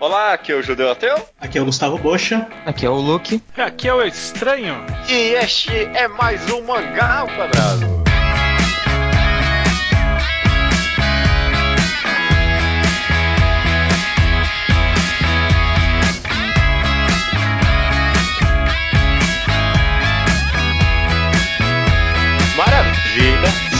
Olá, aqui é o Judeu Ateu. Aqui é o Gustavo Bocha. Aqui é o Luke. Aqui é o Estranho. E este é mais um Mangá ao Quadrado.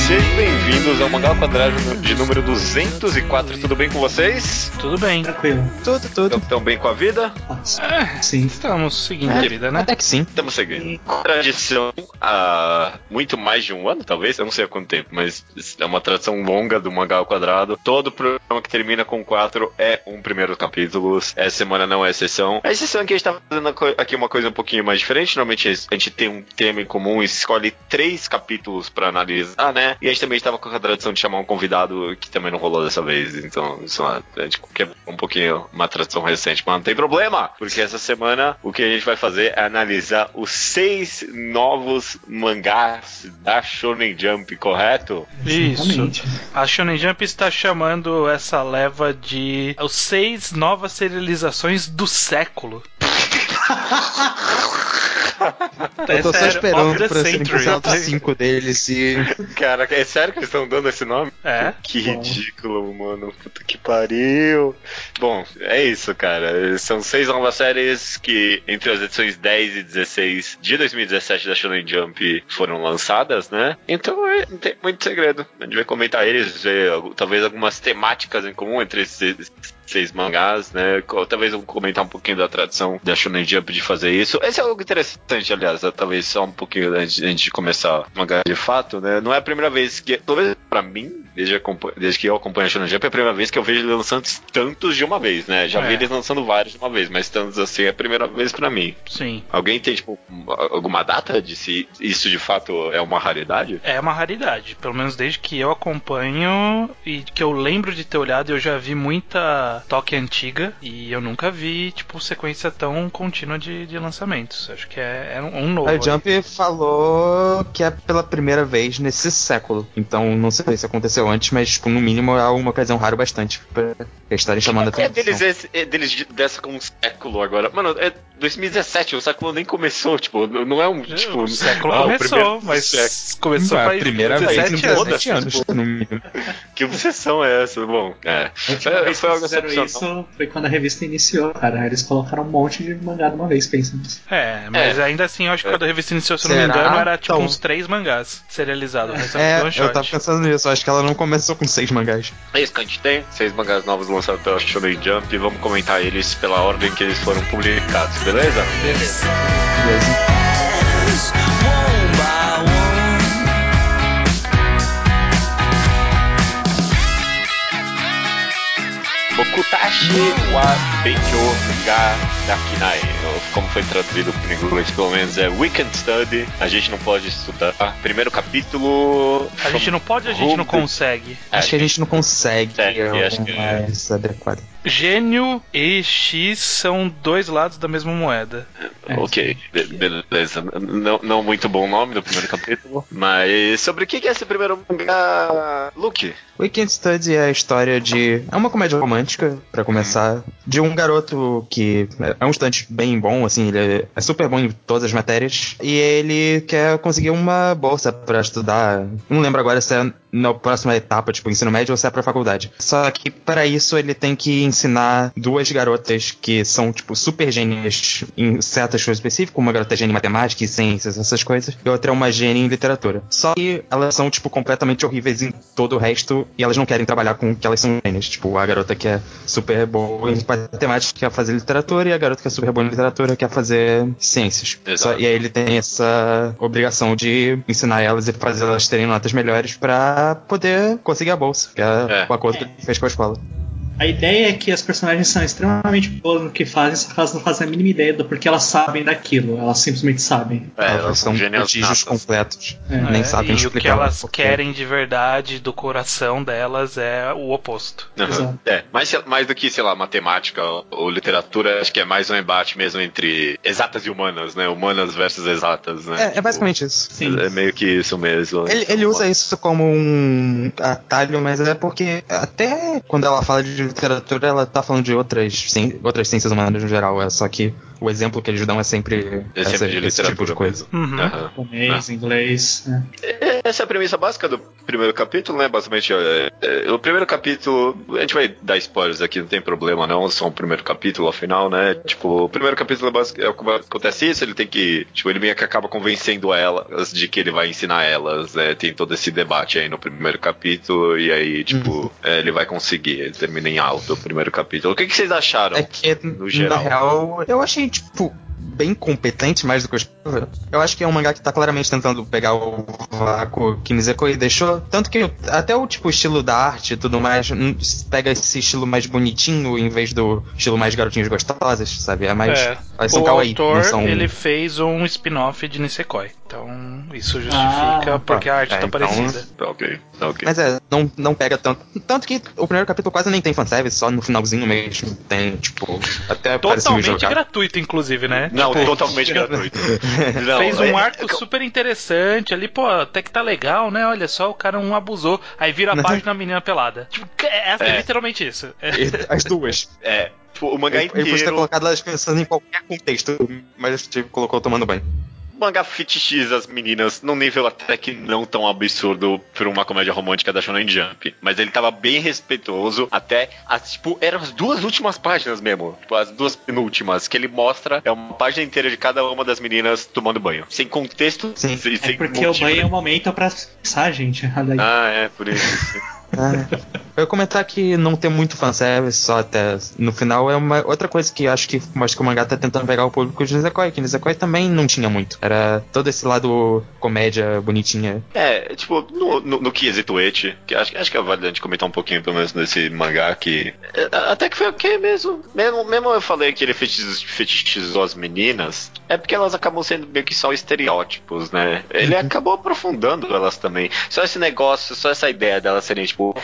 Sejam bem-vindos ao Mangá ao Quadrado de número 204. Tudo bem com vocês? Tudo bem. Tranquilo. Tudo, tudo. Estão bem com a vida? É, Sim. estamos seguindo a vida, né? Até que sim. Estamos seguindo. Tradição há muito mais de um ano, talvez, eu não sei há quanto tempo, mas é uma tradição longa do Mangá ao Quadrado. Todo programa que termina com quatro é um primeiro capítulo. Essa semana não é exceção. A exceção é que a gente tá fazendo aqui uma coisa um pouquinho mais diferente. Normalmente a gente tem um tema em comum e escolhe três capítulos pra analisar, né? E a gente também estava com a tradição de chamar um convidado que também não rolou dessa vez. Então, isso é a gente quebrou um pouquinho uma tradição recente, mas não tem problema, porque essa semana o que a gente vai fazer é analisar os seis novos mangás da Shonen Jump, correto? Isso. Exatamente. A Shonen Jump está chamando essa leva de os seis novas serializações do século. Eu tô só sério, of esperando pra serem cancelados cinco deles e. Cara, é sério que eles estão dando esse nome? É. Que Bom. ridículo, mano. Puta que pariu. Bom, é isso, cara. São seis novas séries que, entre as edições 10 e 16 de 2017 da Shonen Jump, foram lançadas, né? Então é, não tem muito segredo. A gente vai comentar eles, ver talvez algumas temáticas em comum entre esses seis mangás, né? Talvez eu comentar um pouquinho da tradição da Shonen Jump de fazer isso. Esse é algo interessante, aliás, é, talvez só um pouquinho antes, antes de começar o mangá de fato, né? Não é a primeira vez que, talvez pra mim, desde, desde que eu acompanho a Shonen Jump, é a primeira vez que eu vejo ele lançando tantos de uma vez, né? Já É. vi eles lançando vários de uma vez, mas tantos assim é a primeira vez pra mim. Sim. Alguém tem, tipo, alguma data de se isso de fato é uma raridade? É uma raridade, pelo menos desde que eu acompanho e que eu lembro de ter olhado, eu já vi muita toque antiga e eu nunca vi, tipo, sequência tão contínua de, de lançamentos. Acho que é, é um, um novo. A aí. Jump falou que é pela primeira vez nesse século. Então não sei se aconteceu antes, mas tipo, no mínimo é uma ocasião rara bastante pra estarem chamando a É atenção. deles, esse- é deles de- dessa com um século agora. Mano, é 2017, o século nem começou, tipo, não é um, tipo... o século ah, começou, mas século. começou faz a primeira vez 17 em anos. 17 anos, no mínimo. Que obsessão é essa? Bom, é. A última Foi, foi algo fizeram excepcional. isso foi quando a revista iniciou, cara. Eles colocaram um monte de mangá de uma vez, pensa nisso. É, mas É. ainda assim, eu acho que É. quando a revista iniciou, se eu não me engano, era tipo Então. uns três mangás serializados. É, one eu tava pensando nisso, eu acho que ela não começou com seis mangás. É isso que a gente tem. Seis mangás novos lançados pela Shonen Jump e vamos comentar eles pela ordem que eles foram publicados, beleza? Beleza. Beleza? Bokutashi wa Benkyo ga Dakinai. Como foi traduzido por inglês, pelo menos é Weekend Study. A gente não pode estudar. Primeiro capítulo. A gente não pode, a gente não consegue. Acho que a gente não consegue É, acho que é. mais adequado. Gênio e X são dois lados da mesma moeda. Ok, be- beleza. Não, não muito bom nome do primeiro capítulo. Mas sobre o que é esse primeiro mangá, Luke? Weekend Study é a história de. É uma comédia romântica, pra começar. De um garoto que é um estudante bem bom, assim, ele é- é super bom em todas as matérias. E ele quer conseguir uma bolsa pra estudar. Não lembro agora se é na próxima etapa, tipo, ensino médio ou se é pra faculdade. Só que para isso ele tem que ensinar duas garotas que são, tipo, super gênias em certas coisas específicas. Uma garota é gênia em matemática e ciências, essas coisas. E outra é uma gênia em literatura. Só que elas são, tipo, completamente horríveis em todo o resto. E elas não querem trabalhar com o que elas são gênias. Tipo, a garota que é super boa em matemática quer fazer literatura. E a garota que é super boa em literatura quer fazer ciências. Só- e aí ele tem essa obrigação de ensinar elas e fazer elas terem notas melhores pra poder conseguir a bolsa. Que é, É. o acordo que ele fez com a escola. A ideia é que as personagens são extremamente boas no que fazem, só que elas não fazem a mínima ideia do porquê elas sabem daquilo. Elas simplesmente sabem. É, elas são gênias prodígios completos. É. Nem É, sabem e o que elas querem de verdade do coração delas é o oposto. Exato. É, mais, mais do que, sei lá, matemática ou, ou literatura, acho que é mais um embate mesmo entre exatas e humanas, né? Humanas versus exatas, né? É, é basicamente isso. Sim. É meio que isso mesmo. Ele, ele usa isso como um atalho, mas é porque até quando ela fala de literatura ela tá falando de outras, ci- outras ciências humanas no geral, é só que o exemplo que eles dão é sempre, É sempre essa- de esse tipo de coisa. Uhum. Japonês, inglês. né? Essa é a premissa básica do primeiro capítulo, né? Basicamente, é, é, o primeiro capítulo. A gente vai dar spoilers aqui, não tem problema, não. É só o primeiro capítulo, afinal, né? Tipo, o primeiro capítulo é basic- é acontece isso, ele tem que. Tipo, ele meio que acaba convencendo elas de que ele vai ensinar elas. né? Tem todo esse debate aí no primeiro capítulo, e aí, tipo, é, ele vai conseguir. Ele termina em alto o primeiro capítulo. O que, que vocês acharam? É que, no geral. na real, eu achei, tipo, bem competente, mais do que eu esperava. Eu acho que é um mangá que tá claramente tentando pegar o vácuo que Nisekoi deixou. Tanto que até o tipo estilo da arte e tudo mais hum, pega esse estilo mais bonitinho em vez do estilo mais garotinhos gostosas, sabe? É mais. É. elas são O kawaii, autor, são. ele fez um spin-off de Nisekoi. Então, isso justifica Ah, porque a arte é, tá então- parecida. Tá ok, tá ok. Mas é, não, não pega tanto. Tanto que o primeiro capítulo quase nem tem fanservice, só no finalzinho mesmo tem, tipo, até Totalmente gratuito, inclusive, né? Não, Tipo, totalmente gratuito. Não, fez é- um arco é- super interessante ali, pô, até que tá legal, né? Olha só, o cara não abusou. Aí vira a página da menina pelada. Tipo, é, é É. literalmente isso. É. As duas. É, tipo, o mangá Ele, ele podia ter inteiro. colocado elas pensando em qualquer contexto, mas tipo, colocou tomando banho. O mangá fetichiza as meninas num nível até que não tão absurdo pra uma comédia romântica da Shonen Jump. Mas ele tava bem respeitoso até as, tipo, eram as duas últimas páginas mesmo. Tipo, as duas penúltimas, que ele mostra é uma página inteira de cada uma das meninas tomando banho. Sem contexto, Sim. sem, É sem porque o motivo, banho é né? um momento pra pensar, gente. Ah, é, por isso. Ah, eu ia comentar que não tem muito fanservice, só até no final é uma outra coisa que acho que mostra que o mangá tá tentando pegar o público de Nisekoi, que Nisekoi também não tinha muito. Era todo esse lado comédia bonitinha. É, tipo, no, no, no quesito eti, que acho, acho que é válido a gente comentar um pouquinho, pelo menos, nesse mangá, que é, até que foi ok mesmo. Mesmo, mesmo eu falei que ele fetichiz- fetichizou as meninas, é porque elas acabam sendo meio que só estereótipos, né? Ele acabou aprofundando elas também. Só esse negócio, só essa ideia delas serem, tipo, o,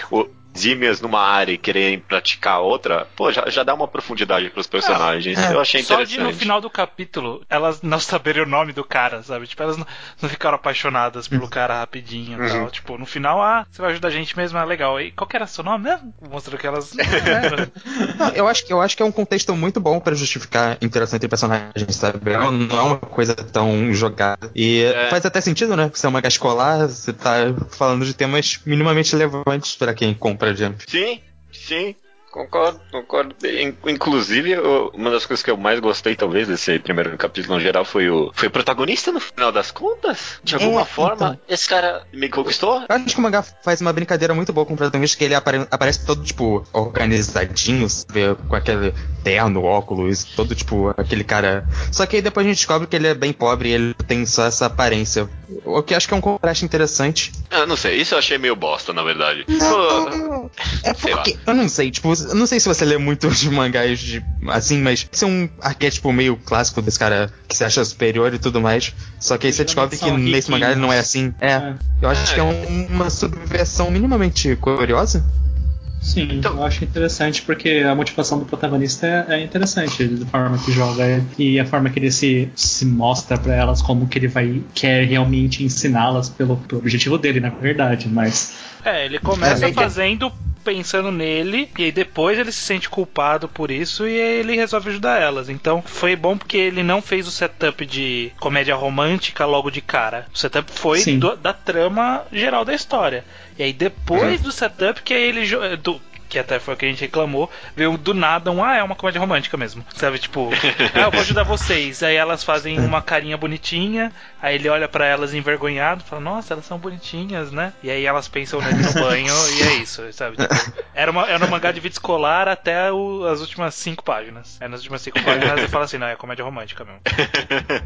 exímias numa área e quererem praticar outra, pô, já, já dá uma profundidade pros personagens. é. eu achei Só interessante. de no final do capítulo elas não saberem o nome do cara, sabe? Tipo, elas não, não ficaram apaixonadas pelo cara rapidinho e Uhum. tal. Tipo, no final, ah, você vai ajudar a gente mesmo, é legal. E qual que era seu nome mesmo? Mostrou que elas. não eu acho que eu acho que é um contexto muito bom pra justificar a interação entre personagens, sabe? Não, não é uma coisa tão jogada. E É. faz até sentido, né? Você é uma escolar, você tá falando de temas minimamente relevantes pra quem compra Sim, sim. Concordo, concordo. In- Inclusive, eu- uma das coisas que eu mais gostei, talvez, desse primeiro capítulo no geral, foi o. Foi o protagonista no final das contas? De alguma É, forma, então. esse cara me conquistou? Eu acho que o mangá faz uma brincadeira muito boa com o protagonista, que ele apare- aparece todo, tipo, organizadinho, sabe? Com aquele terno, óculos, todo, tipo, aquele cara. Só que aí depois a gente descobre que ele é bem pobre e ele tem só essa aparência. O que eu acho que é um contraste interessante. Ah, não sei, isso eu achei meio bosta, na verdade. Pô, É porque. Eu não sei, tipo, eu não sei se você lê muito de mangás de, assim, mas esse é um arquétipo meio clássico desse cara que se acha superior e tudo mais. Só que aí você descobre que são nesse mangá ele não é assim. É. É. Eu acho que é um- uma subversão minimamente curiosa. Sim, Então- eu acho interessante porque a motivação do protagonista é, é interessante, da forma que joga e a forma que ele se, se mostra pra elas, como que ele vai quer realmente ensiná-las pelo, pelo objetivo dele, na verdade, mas É, ele começa É. fazendo pensando nele e aí depois ele se sente culpado por isso e aí ele resolve ajudar elas. Então foi bom porque ele não fez o setup de comédia romântica logo de cara. O setup foi do- da trama geral da história. E aí depois do setup que aí ele do que até foi o que a gente reclamou, veio do nada um, ah, é uma comédia romântica mesmo. Sabe, tipo, ah, eu vou ajudar vocês. Aí elas fazem uma carinha bonitinha, aí ele olha pra elas envergonhado, fala, nossa, elas são bonitinhas, né? E aí elas pensam nele no banho e é isso, sabe? Tipo, era, uma, era um mangá de vídeo escolar até o- as últimas cinco páginas. Aí nas últimas cinco páginas ele fala assim, não, é comédia romântica mesmo.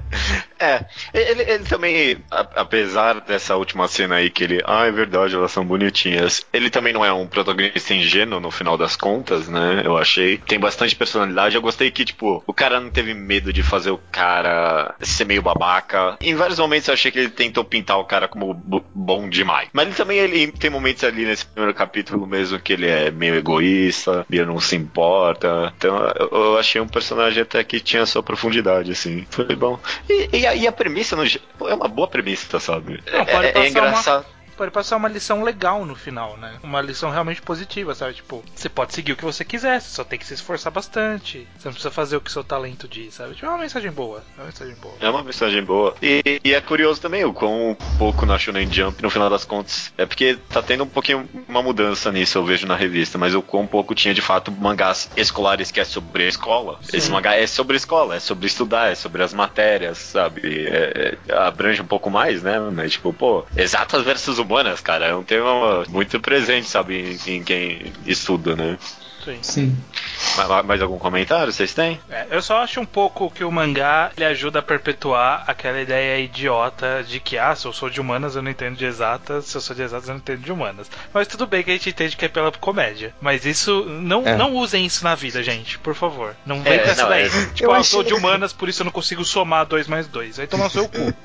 É, ele, ele também, apesar dessa última cena aí que ele, ah, é verdade, elas são bonitinhas. Ele também não é um protagonista ingênuo no final das contas, né? Eu achei. Tem bastante personalidade. Eu gostei que, tipo, o cara não teve medo de fazer o cara ser meio babaca. Em vários momentos eu achei que ele tentou pintar o cara como bo- bom demais. Mas ele também ele tem momentos ali nesse primeiro capítulo mesmo que ele é meio egoísta, ele não se importa. Então eu, eu achei um personagem até que tinha sua profundidade, assim. Foi bom. E, e a, e a premissa no é uma boa premissa, sabe? Não, é, é passar engraçado. Pode passar uma lição legal no final, né? Uma lição realmente positiva, sabe? Tipo, você pode seguir o que você quiser, você só tem que se esforçar bastante. Você não precisa fazer o que seu talento diz, sabe? Tipo, é uma mensagem boa. É uma mensagem boa. É uma mensagem boa. E, e é curioso também o quão pouco na Shonen Jump, no final das contas. É porque tá tendo um pouquinho uma mudança nisso, eu vejo na revista, mas o quão pouco tinha de fato mangás escolares que é sobre a escola. Sim. Esse mangá é sobre a escola, é sobre estudar, é sobre as matérias, sabe? É- é- abrange um pouco mais, né? Mas, tipo, pô, exatas versus humanas, cara, é um tema muito presente, sabe, em, em quem estuda, né? Sim. Sim. Ma- Mais algum comentário vocês têm? É, eu só acho um pouco que o mangá ele ajuda a perpetuar aquela ideia idiota de que, ah, se eu sou de humanas eu não entendo de exatas, se eu sou de exatas eu não entendo de humanas. Mas tudo bem que a gente entende que é pela comédia. Mas isso, não, É. não usem isso na vida, gente, por favor. Não vem É, com essa não, daí. é- Tipo, Eu ah, eu achei- sou de humanas, por isso eu não consigo somar 2 mais 2. Aí toma seu cu.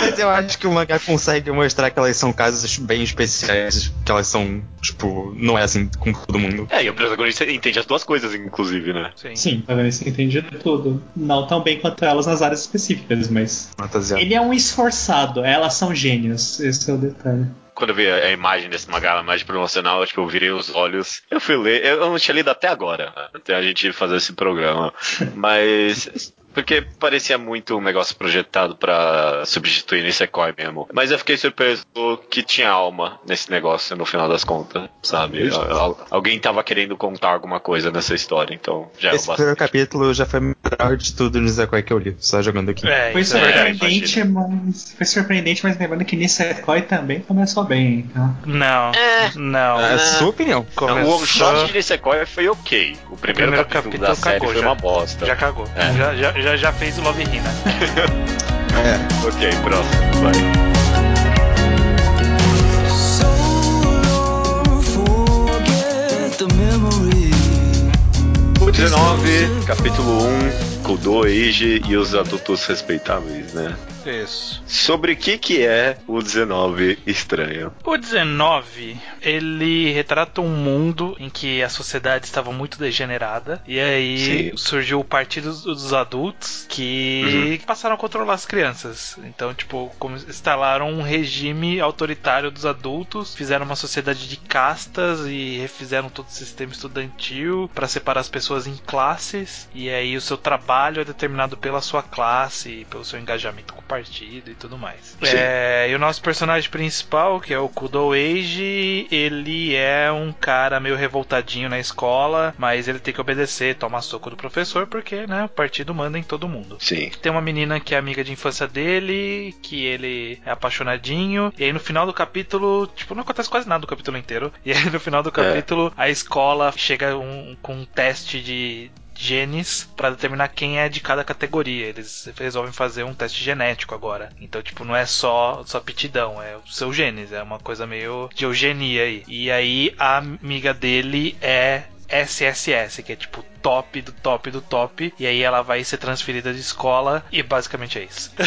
Mas eu acho que o mangá consegue mostrar que elas são casos bem especiais, que elas são, tipo, não é assim com todo mundo. É, e o protagonista entende as duas coisas, inclusive, né? Sim. Sim, se entende tudo. Não tão bem quanto elas nas áreas específicas, mas. Fantasia. Ele é um esforçado, elas são gênios. Esse é o detalhe. Quando eu vi a a imagem desse mangá, a imagem promocional, tipo, eu virei os olhos. Eu fui ler, eu não tinha lido até agora, até a gente fazer esse programa. Mas. Porque parecia muito um negócio projetado pra substituir Nisekoi mesmo. Mas eu fiquei surpreso que tinha alma nesse negócio no final das contas, sabe? Al- alguém tava querendo contar alguma coisa nessa história, então já é o Esse primeiro capítulo já foi o melhor de tudo no Zakoi que eu li, só jogando aqui. É, Foi isso é surpreendente, mas. Foi surpreendente, mas lembrando que Nisekoi também começou bem, então. Não, É. não. É a sua opinião. Não, o Começou- one shot de Nisekoi foi ok. O primeiro, primeiro capítulo, capítulo da série cagou foi já. uma bosta. Já cagou. É. Já, já, já, já fez o Love Hina. É. Ok, próximo, vai. O 19, capítulo 1, Kudo, Eiji e os adultos respeitáveis, né? Sobre o que que é o 19 estranho? O 19, ele retrata um mundo em que a sociedade estava muito degenerada e aí Sim. surgiu o Partido dos Adultos que passaram a controlar as crianças. Então, tipo, instalaram um regime autoritário dos adultos, fizeram uma sociedade de castas e refizeram todo o sistema estudantil para separar as pessoas em classes e aí o seu trabalho é determinado pela sua classe, pelo seu engajamento com o partido e tudo mais. É, e o nosso personagem principal, que é o Kudo Eiji, ele é um cara meio revoltadinho na escola, mas ele tem que obedecer, tomar soco do professor, porque né, o partido manda em todo mundo. Sim. Tem uma menina que é amiga de infância dele, que ele é apaixonadinho, e aí no final do capítulo, tipo, não acontece quase nada do capítulo inteiro. E aí no final do capítulo, a escola chega um- com um teste de genes pra determinar quem é de cada categoria. Eles resolvem fazer um teste genético agora. Então, tipo, não é só só aptidão, é o seu genes, é uma coisa meio de eugenia aí. E aí a amiga dele é SSS, que é tipo top do top do top, e aí ela vai ser transferida de escola e basicamente é isso.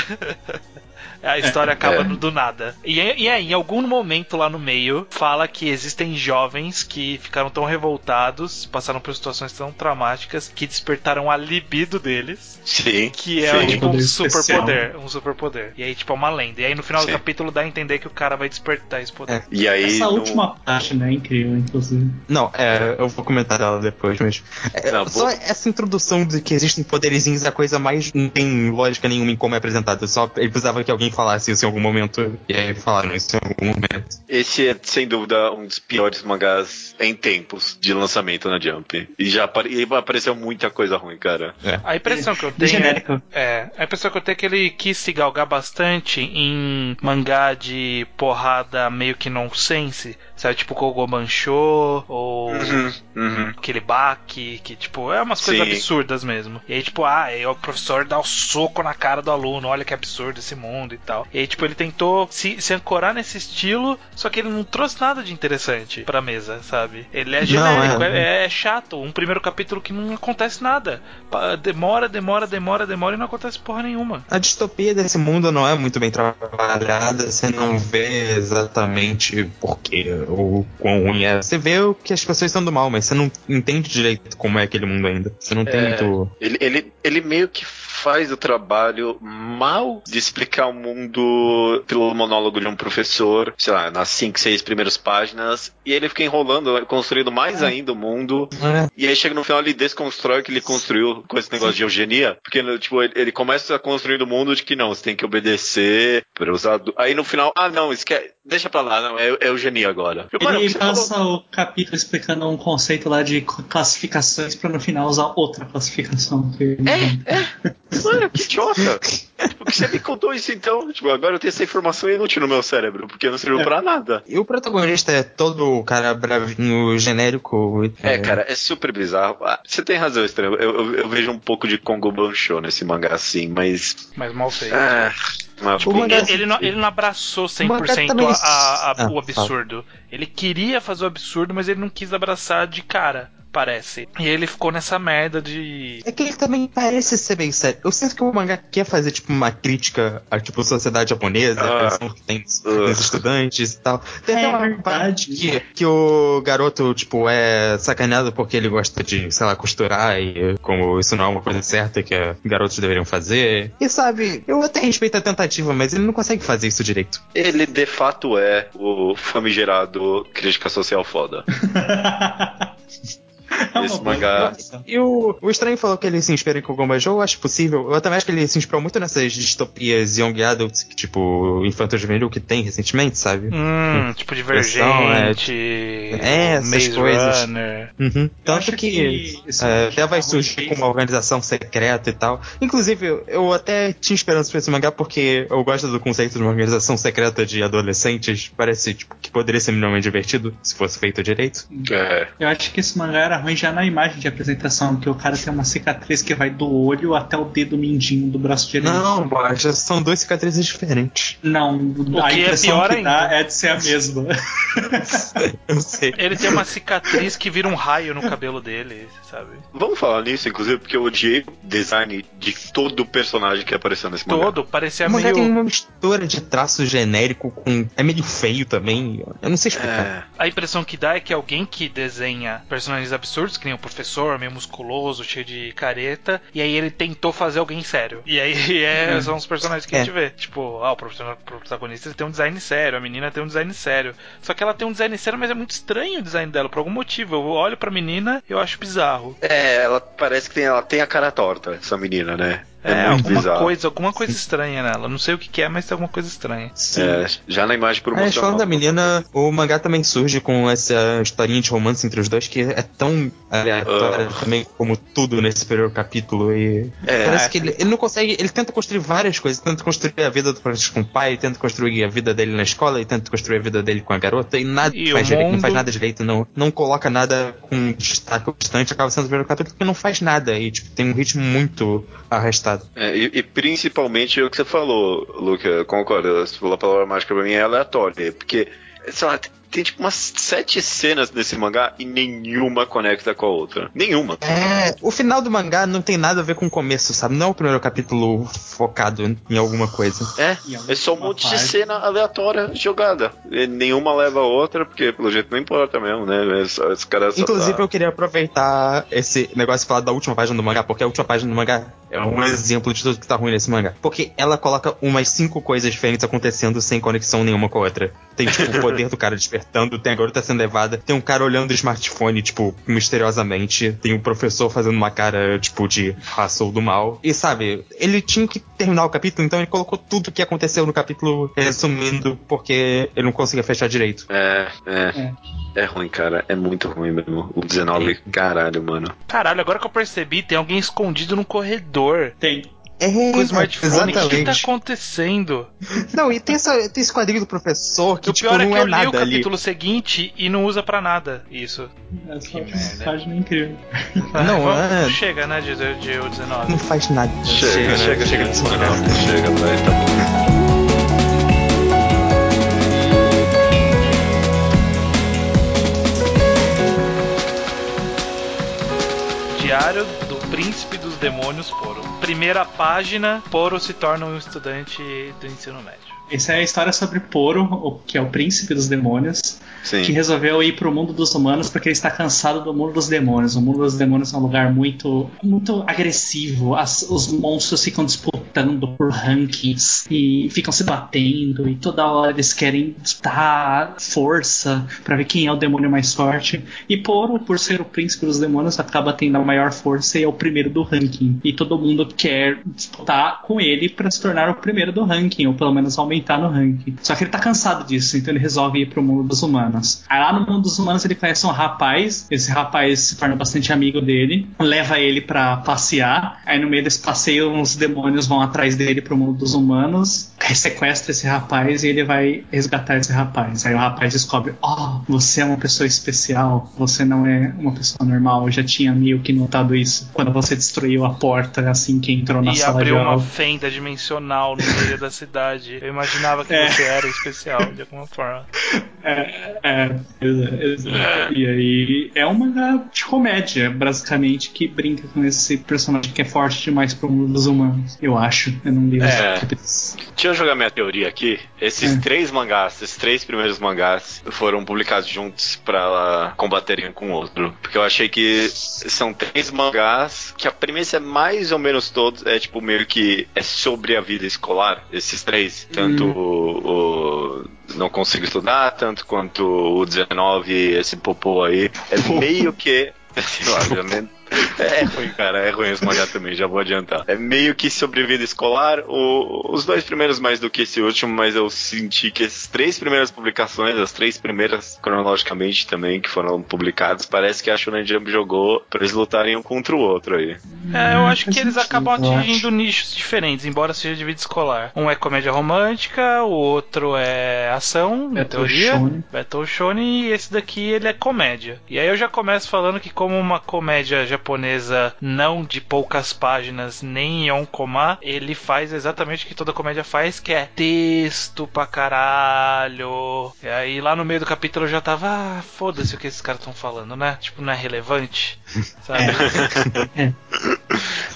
A história acaba É. no- do nada. E, e aí, em algum momento lá no meio, fala que existem jovens que ficaram tão revoltados, passaram por situações tão traumáticas, que despertaram a libido deles, Sim. que é Sim. tipo um Poder super especial. poder. Um super poder. E aí, tipo, é uma lenda. E aí no final Sim. do capítulo dá a entender que o cara vai despertar esse poder. É. E aí. Essa no- última parte, né? é Incrível, inclusive. Não, é, eu vou comentar dela depois, mas. é, Não, só essa introdução de que existem poderizinhos é a coisa mais. Não tem lógica nenhuma em como é apresentado. Só ele precisava que alguém falasse isso em algum momento. E aí falaram isso em algum momento. Esse é, sem dúvida, um dos piores mangás em tempos de lançamento na Jump. E já apare- e apareceu muita coisa ruim, cara. A impressão que eu tenho. genérico. É, a impressão que eu tenho é que ele quis se galgar bastante em mangá de porrada meio que nonsense, sabe? Tipo Kogoman Show ou Uhum, uhum. aquele Baki, que tipo, é umas coisas Sim. absurdas mesmo. E aí, tipo, ah, aí o professor dá o soco na cara do aluno, olha que absurdo esse mundo e tal. E aí, tipo, ele tentou se, se ancorar nesse estilo, só que ele não trouxe nada de interessante pra mesa, sabe? Ele é Não, genérico, é. é, é chato. Um primeiro capítulo que não acontece nada. Demora, demora, demora, demora e não acontece porra nenhuma. A distopia desse mundo não é muito bem trabalhada, você não vê exatamente porquê ou quão ruim é. Você vê o que as pessoas são do mal, mas você não, entende direito como é aquele mundo ainda. Você não tem É. muito. Ele, ele, ele meio que faz o trabalho mal de explicar o mundo pelo monólogo de um professor, sei lá, nas 5, 6 primeiras páginas, e ele fica enrolando, construindo mais ainda o mundo, É. e aí chega no final ele desconstrói o que ele construiu com esse negócio de eugenia, porque tipo, ele, ele começa a construir o mundo de que não, você tem que obedecer para usar. Aí no final, ah não, esquece, deixa pra lá, não, é, é eugenia agora. Eu, mano, Ele você falou- passa o capítulo explicando um conceito lá de classificações pra no final usar outra classificação. Que... Mano, que idiota! tipo, que você me contou isso então? Tipo, agora eu tenho essa informação inútil no meu cérebro, porque não serviu É. pra nada. E o protagonista é todo o cara bravinho genérico. É, cara, é super bizarro. Ah, você tem razão, Estranho. Eu, eu, eu vejo um pouco de Kongo Bancho nesse mangá assim, mas. Mas mal feito. Ah, mas, tipo, O mangá- Ele, ele não, ele não abraçou 100% mangá também- a- a- a- Ah, o absurdo. Ele queria fazer o absurdo, mas ele não quis abraçar de cara, parece. E ele ficou nessa merda de. É que ele também parece ser bem sério. Eu sinto que o mangá quer fazer, tipo, uma crítica à, tipo, sociedade japonesa, Ah. a pressão que tem dos, Uh. dos estudantes e tal. Tem É até uma verdade. parte que, que o garoto, tipo, é sacaneado porque ele gosta de, sei lá, costurar e como isso não é uma coisa certa que eh, garotos deveriam fazer. E sabe, eu até respeito a tentativa, mas ele não consegue fazer isso direito. ele de fato é o famigerado crítica social foda. É Esse mangá-. E o, o Estranho falou que ele se inspira em Kogoma Joe, eu acho possível. Eu também acho que ele se inspirou muito nessas distopias young adults, que, tipo, infanto juvenil que tem recentemente, sabe? Hum, tipo Pressão, é, Divergente. é, essas Maze coisas. Runner. Uhum. Tanto acho que, que é, mangá até vai é surgir com uma organização secreta e tal. Inclusive, eu- eu até tinha esperança pra esse mangá porque eu gosto do conceito de uma organização secreta de adolescentes. Parece tipo, que poderia ser minimamente divertido se fosse feito direito. É. Eu acho que esse mangá era ruim já na imagem de apresentação, que o cara tem uma cicatriz que vai do olho até o dedo mindinho do braço direito. Não, Borja, são duas cicatrizes diferentes. Não, a que é impressão pior que dá ainda. é de ser a mesma. Eu sei. Ele tem uma cicatriz que vira um raio no cabelo dele, sabe? Vamos falar nisso, inclusive, porque eu odiei o design de todo o personagem que apareceu nesse mangá. Todo, parecia O mangá meio. tem uma mistura de traço genérico com. É meio feio também. Eu não sei explicar. É. A impressão que dá é que alguém que desenha personagens absurdos, que nem o professor, meio musculoso, cheio de careta, e aí ele tentou fazer alguém sério. E aí é, são os personagens que a É. gente vê. Tipo, ah, o protagonista tem um design sério, a menina tem um design sério. Só que ela tem um design sério, mas é muito estranho o design dela, por algum motivo. Eu olho pra menina eu acho bizarro. É, ela parece que tem, ela tem a cara torta, essa menina, né? É, É, alguma bizarro. coisa, alguma coisa estranha nela. Não sei o que, que é, mas tem alguma coisa estranha. É, já na imagem Mas promocional. falando da menina, o mangá também surge com essa historinha de romance entre os dois que é tão aleatória Ah. também como tudo nesse primeiro capítulo. E É. parece que ele, ele não consegue. Ele tenta construir várias coisas. Tenta construir a vida do Francisco com o pai, tenta construir a vida dele na escola e tenta construir a vida dele com a garota. E nada E faz direito, não faz nada direito, não, não coloca nada com destaque bastante. Acaba sendo o primeiro capítulo porque não faz nada. E tipo, tem um ritmo muito arrastado. É, e, e principalmente o que você falou, Luca, concordo. Você falou a palavra mágica pra mim é aleatória. Porque, sei lá, tem, tipo umas sete cenas nesse mangá e nenhuma conecta com a outra. Nenhuma. É, o final do mangá não tem nada a ver com o começo, sabe? Não é o primeiro capítulo focado em alguma coisa. É, é só um monte de parte. cena aleatória jogada. E nenhuma leva a outra, porque pelo jeito não importa mesmo, né? É Esse cara só Inclusive, tá- eu queria aproveitar esse negócio e falar da última página do mangá, porque a última página do mangá é um exemplo de tudo que tá ruim nesse mangá. Porque ela coloca umas cinco coisas diferentes acontecendo sem conexão nenhuma com a outra. Tem, tipo, o poder do cara despertando, tem a garota sendo levada, tem um cara olhando o smartphone, tipo, misteriosamente, tem o professor fazendo uma cara, tipo, de raça do mal. E sabe, ele tinha que terminar o capítulo, então ele colocou tudo que aconteceu no capítulo resumindo, porque ele não conseguia fechar direito. É, é. É ruim, cara. É muito ruim mesmo. O 19, caralho, mano. Caralho, agora que eu percebi, tem alguém escondido no corredor. Tem. É, Com o smartphone. O que, tá exatamente. acontecendo? Não, e tem, essa, tem esse quadrinho do professor que, o tipo, pior é não que é eu li o nada ali. capítulo seguinte e não usa pra nada isso. É só Que merda. página incrível. Não, Vamos- é- Chega, né, de, de, de 19. Não faz nada. Chega, chega, né? chega disso, mangá. não. Chega, vai, tá bom. Diário do Príncipe Demônios Poro. Primeira página, Poro se torna um estudante do ensino médio. Essa é a história sobre Poro, o- que é o príncipe dos demônios. Sim. que resolveu ir pro mundo dos humanos porque ele está cansado do mundo dos demônios. O mundo dos demônios é um lugar muito, muito agressivo. As- os monstros ficam disputando por rankings e ficam se batendo e toda hora eles querem disputar força pra ver quem é o demônio mais forte. E Poro, por ser o príncipe dos demônios, acaba tendo a maior força e é o primeiro do ranking. E todo mundo quer disputar com ele pra se tornar o primeiro do ranking, ou pelo menos aumentar no ranking. Só que ele tá cansado disso, então ele resolve ir pro mundo dos humanos. Aí lá no mundo dos humanos ele conhece um rapaz, esse rapaz se torna bastante amigo dele, leva ele pra passear. Aí no meio desse passeio, uns demônios vão atrás dele pro mundo dos humanos, sequestra esse rapaz e ele vai resgatar esse rapaz. Aí o rapaz descobre: Oh, você é uma pessoa especial, você não é uma pessoa normal. Eu já tinha meio que notado isso quando você destruiu a porta assim que entrou na E sala de abriu uma aula. fenda dimensional no meio da cidade. Eu imaginava que É. você era especial, de alguma forma. É, é. E aí é uma de comédia, basicamente, que brinca com esse personagem que é forte demais pro mundo dos humanos. Eu acho. Eu não li É. Deixa eu jogar minha teoria aqui. Esses Hum. três mangás, esses três primeiros mangás, foram publicados juntos pra combaterem um com o outro. Porque eu achei que são três mangás que a premissa é mais ou menos todos, é tipo meio que é sobre a vida escolar, esses três. Tanto o, o Não Consigo Estudar, tanto quanto o 19, esse popô aí. É meio que. Sei lá, já nem- É ruim, cara. É ruim esse mangá também, já vou adiantar. É meio que sobrevida escolar. O- os dois primeiros mais do que esse último, mas eu senti que essas três primeiras publicações, as três primeiras cronologicamente também, que foram publicadas, parece que a Shonen Jump jogou pra eles lutarem um contra o outro aí. É, eu acho que eles acabam atingindo nichos diferentes, embora seja de vida escolar. Um é comédia romântica, o outro é ação, Battle teoria. Shonen. Battle Shonen, e esse daqui ele é comédia. E aí eu já começo falando que como uma comédia japonesa não de poucas páginas, nem em Onkoma, ele faz exatamente o que toda comédia faz, que é texto pra caralho. E aí lá no meio do capítulo eu já tava, ah, foda-se o que esses caras estão falando, né? Tipo, não é relevante, sabe?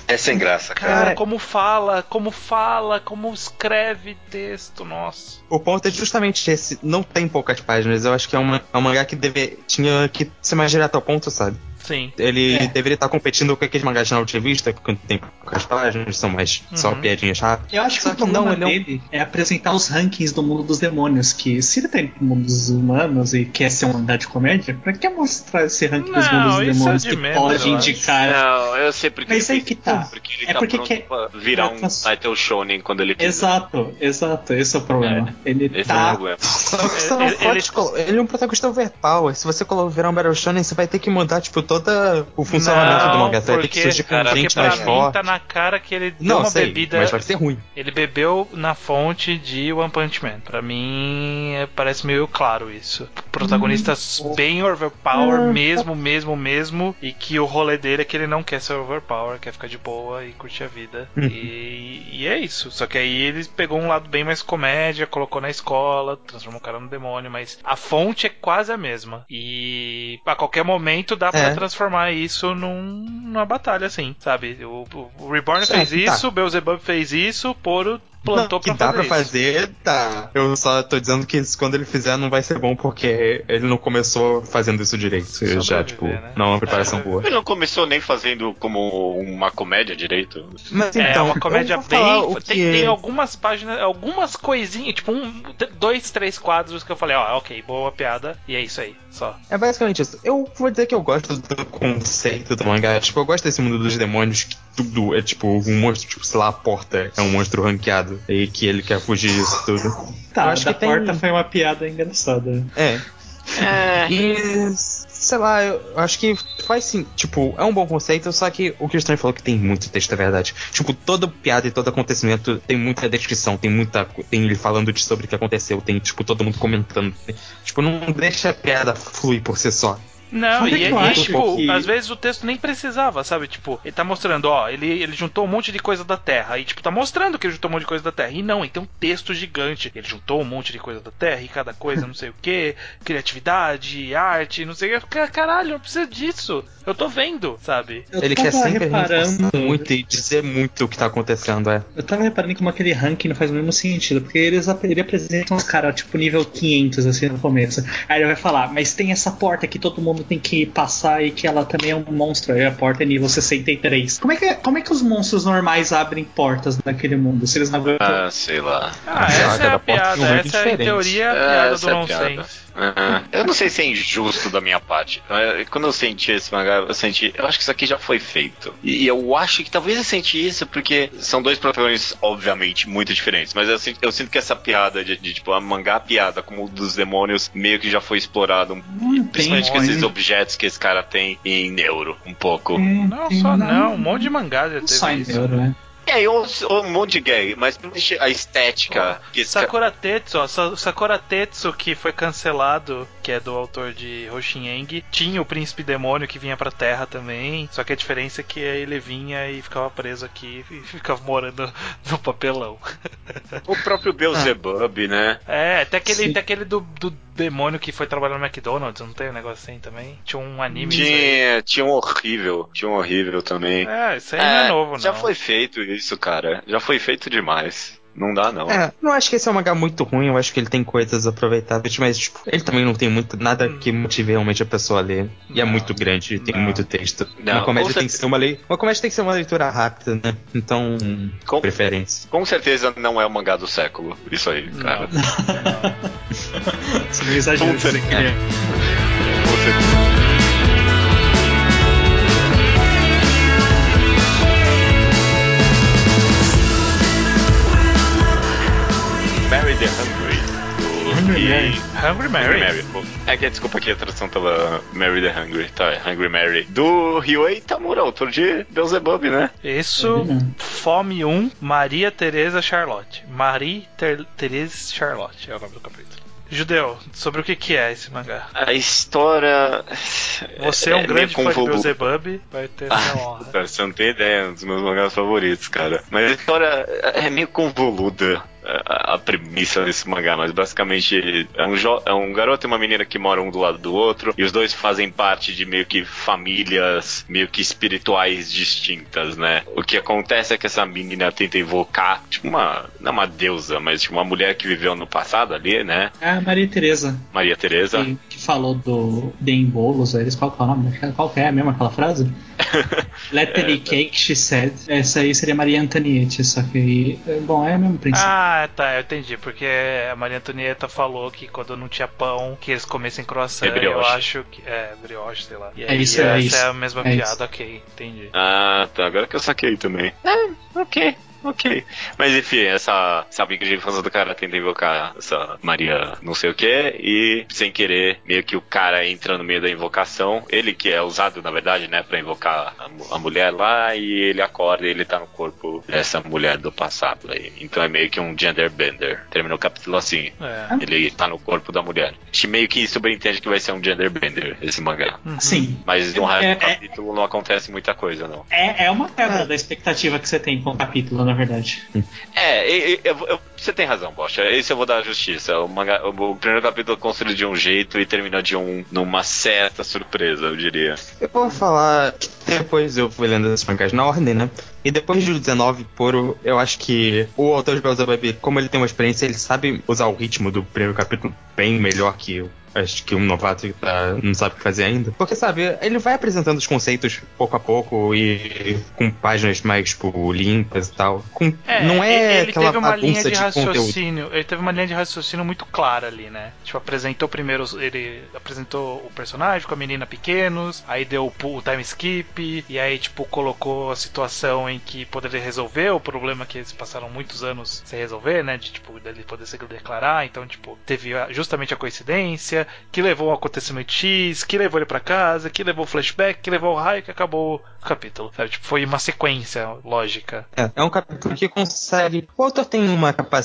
É sem graça, cara. Cara, como fala, como fala, como escreve texto, nossa. O ponto é justamente esse. Não tem poucas páginas. Eu acho que é, uma, é um mangá que deve, tinha que ser mais direto ao ponto, sabe? Sim. Ele É. deveria estar competindo com aqueles mangás de última vista, que tem poucas páginas, são mais só Uhum. piadinhas rápidas. Eu acho que Só o que não, problema ele é um- dele é apresentar os rankings do mundo dos demônios. Que se ele tá indo pro mundo dos humanos e quer ser um mangá de comédia, pra que mostrar esse ranking dos Não, mundos dos é demônios de que pode indicar? Não, eu sei porque Mas ele que tá. Porque ele É tá porque pronto que- pra virar um é, title shonen quando ele quiser. Exato, exato, esse é o problema. Ele Esse é o tá. problema. Só que você não Ele- pode ele- colo- ele é um protagonista overpower. Se você virar um Battle Shonen, você vai ter que mudar, tipo, todo o funcionamento do mangá. Você vai ter que surgir com cara, gente mais mim forte. tá na cara que ele deu Não, uma sei, bebida. mas vai ser ruim. Ele bebeu na fonte de One Punch Man. Pra mim, é- parece meio claro isso. Protagonistas bem overpower, Hum. mesmo, mesmo, mesmo. E que o rolê dele é que ele não quer ser overpower, quer ficar de boa e curtir a vida. Uhum. E, e é isso. Só que aí ele pegou um lado bem mais comédia, colocou na escola, transformou o cara no demônio, mas a fonte é quase a mesma. E a qualquer momento dá pra É. transformar isso num- numa batalha, assim, sabe? O, o- Reborn É, fez tá. isso, o Beelzebub fez isso, Poro plantou Não, que pra dá fazer pra isso. fazer, tá. Eu só tô dizendo que quando ele fizer não vai ser bom porque ele não começou fazendo isso direito. Já, tipo, né? não é uma preparação É, boa. Ele não começou nem fazendo como uma comédia direito. Mas É então, uma comédia bem. Tem, tem algumas páginas, algumas coisinhas, tipo um, dois, três quadros que eu falei, ó, ok, boa piada, e é isso aí, só. É basicamente isso. Eu vou dizer que eu gosto do conceito do mangá. Tipo, eu gosto desse mundo dos demônios que tudo é tipo um monstro, tipo, sei lá, a porta é um monstro ranqueado e que ele quer fugir disso tudo. Tá, eu acho que tem- porta foi uma piada engraçada. É. É. E sei lá, eu acho que faz sim, tipo, é um bom conceito, só que o que o Estranho falou que tem muito texto, é verdade. Tipo, toda piada e todo acontecimento tem muita descrição, tem muita. Tem ele falando de sobre o que aconteceu, tem, tipo, todo mundo comentando. Tipo, não deixa a piada fluir por si só. Não, e, que e, tipo, que- às vezes o texto nem precisava, sabe? Tipo, ele tá mostrando, ó, ele, ele juntou um monte de coisa da Terra. E, tipo, tá mostrando que ele juntou um monte de coisa da Terra. E não, e tem um texto gigante. Ele juntou um monte de coisa da Terra e cada coisa, não sei o que, criatividade, arte, não sei o que. Caralho, não precisa disso. Eu tô vendo, sabe? Eu Ele quer sempre reparando. muito e dizer muito o que tá acontecendo, é. Eu tava reparando como aquele ranking não faz o mesmo sentido, porque eles ap- ele apresentam os caras, tipo, nível 500, assim, no começo. Aí ele vai falar, mas tem essa porta que todo mundo tem que passar e que ela também é um monstro. Aí a porta é nível 63. Como é que, como é que os monstros normais abrem portas naquele mundo? Se eles não aguentam. Ah, sei lá. Ah, essa é a piada. Essa é, em teoria, a É, piada do é a piada. nonsense. Aham. Eu não sei se é injusto da minha parte. É, Quando eu senti esse mangá, eu senti. Eu acho que isso aqui já foi feito. E eu acho que talvez eu senti isso porque são dois protagonistas, obviamente, muito diferentes. Mas eu sinto, eu sinto que essa piada de, de, tipo, a mangá piada como o dos demônios meio que já foi explorado. um- Não principalmente com esses objetos que esse cara tem em neuro, um pouco. É, Não, tem- só não. Um monte de mangá já Não só teve em isso. euro, né? É, um, um monte de gay, mas principalmente a estética cara. Sakura Tetsu, ó, Sa- Sakura Tetsu, que foi cancelado, que é do autor de Hoshineng, tinha o príncipe demônio que vinha pra terra também, só que a diferença é que ele vinha e ficava preso aqui e ficava morando no papelão. O próprio Beelzebub, né? É, até aquele, Sim. até aquele do, do demônio que foi trabalhar no McDonald's, não tem um negócio assim também? Tinha um anime. Tinha, tinha um horrível, tinha um horrível também. É, isso aí não é novo, não. Já foi feito isso, cara. Já foi feito demais. Não dá, não. É, não acho que esse é um mangá muito ruim, eu acho que ele tem coisas aproveitáveis, mas tipo, ele também não tem muito nada que motive realmente a pessoa a ler. E é Não, muito grande, tem não. muito texto. Não, uma comédia com tem que ser uma lei. Uma comédia tem que ser uma leitura rápida, né? Então, Com- preferência. Com certeza não é o mangá do século. Isso aí, cara. Isso não é exagero que ele é. Com certeza. Mary the Hungry. do- Hungry e- Mary. Hungry Mary. É que desculpa aqui a tradução tava Mary the Hungry. Tá, é Hungry Mary. Do Ryuei Tamura, autor de Beelzebub, né? Isso, É. Fome 1, Maria Teresa Charlotte. Marie Ter Teresa Charlotte é o nome do capítulo. Judeu, sobre o que, que é esse mangá? A história. Você é um meio grande fã de. Beelzebub, vai ter essa honra. Cara, Você não tem ideia, é um dos meus mangás favoritos, cara. Mas a história é meio convoluda. A, a premissa desse mangá, mas basicamente é um, é um garoto e uma menina que moram um do lado do outro, e os dois fazem parte de meio que famílias meio que espirituais distintas, né? O que acontece é que essa menina tenta invocar, tipo, uma. Não uma deusa, mas tipo, uma mulher que viveu no passado ali, né? É a Maria Tereza, Maria Teresa. que, que falou do Deem Bolos, eles, qual que é o nome? Qual que é mesmo aquela frase? Let É, cake, she said. Essa aí seria Maria Antoniette, só que. Bom, é o mesmo princípio. Ah, tá, eu entendi. Porque a Maria Antonieta falou que quando não tinha pão, que eles comessem croissant. É brioche. eu acho que. É, brioche, sei lá. E É aí, isso, é essa isso. é a mesma É piada, isso. ok, entendi. Ah, tá. Agora que eu saquei também. É, ok. Ok. Mas enfim, essa, essa amiga de infância do cara tenta invocar essa Maria não sei o que e sem querer, meio que o cara entra no meio da invocação. Ele que é usado, na verdade, né, pra invocar a, a mulher lá e ele acorda e ele tá no corpo dessa mulher do passado aí. Então é meio que um gender bender. Termina o capítulo assim. É. Ele tá no corpo da mulher. A gente meio que subentende que vai ser um gender bender esse mangá. Uhum. Sim. Mas no resto É, do é. capítulo não acontece muita coisa, não. É, é uma quebra da expectativa que você tem com o capítulo, na verdade. É, e- e- eu- eu- você tem razão, Bocha. Esse eu vou dar a justiça. O, manga- o- o primeiro capítulo é construído de um jeito e termina de um numa certa surpresa, eu diria. Eu vou falar que depois eu fui lendo esses mangás na ordem, né? E depois do 19 puro, eu acho que o autor de Beelzebub, como ele tem uma experiência, ele sabe usar o ritmo do primeiro capítulo bem melhor que eu. Acho que um novato que tá, não sabe o que fazer ainda. Porque, sabe, ele vai apresentando os conceitos pouco a pouco e com páginas mais, tipo, limpas e tal. Com, não é ele aquela teve uma linha de, raciocínio. Ele teve uma linha de raciocínio muito clara ali, né? Tipo, apresentou primeiro. Ele apresentou o personagem com a menina pequenos, aí deu o, time skip, e aí, tipo, colocou a situação em que poderia resolver o problema que eles passaram muitos anos sem resolver, né? De tipo, dele poder se declarar. Então, tipo, teve justamente a coincidência. que levou ao acontecimento X, que levou ele pra casa, que levou o flashback, que levou o raio, que acabou o capítulo. Sabe? Tipo, foi uma sequência lógica. É, é um capítulo que consegue. O autor tem uma capacidade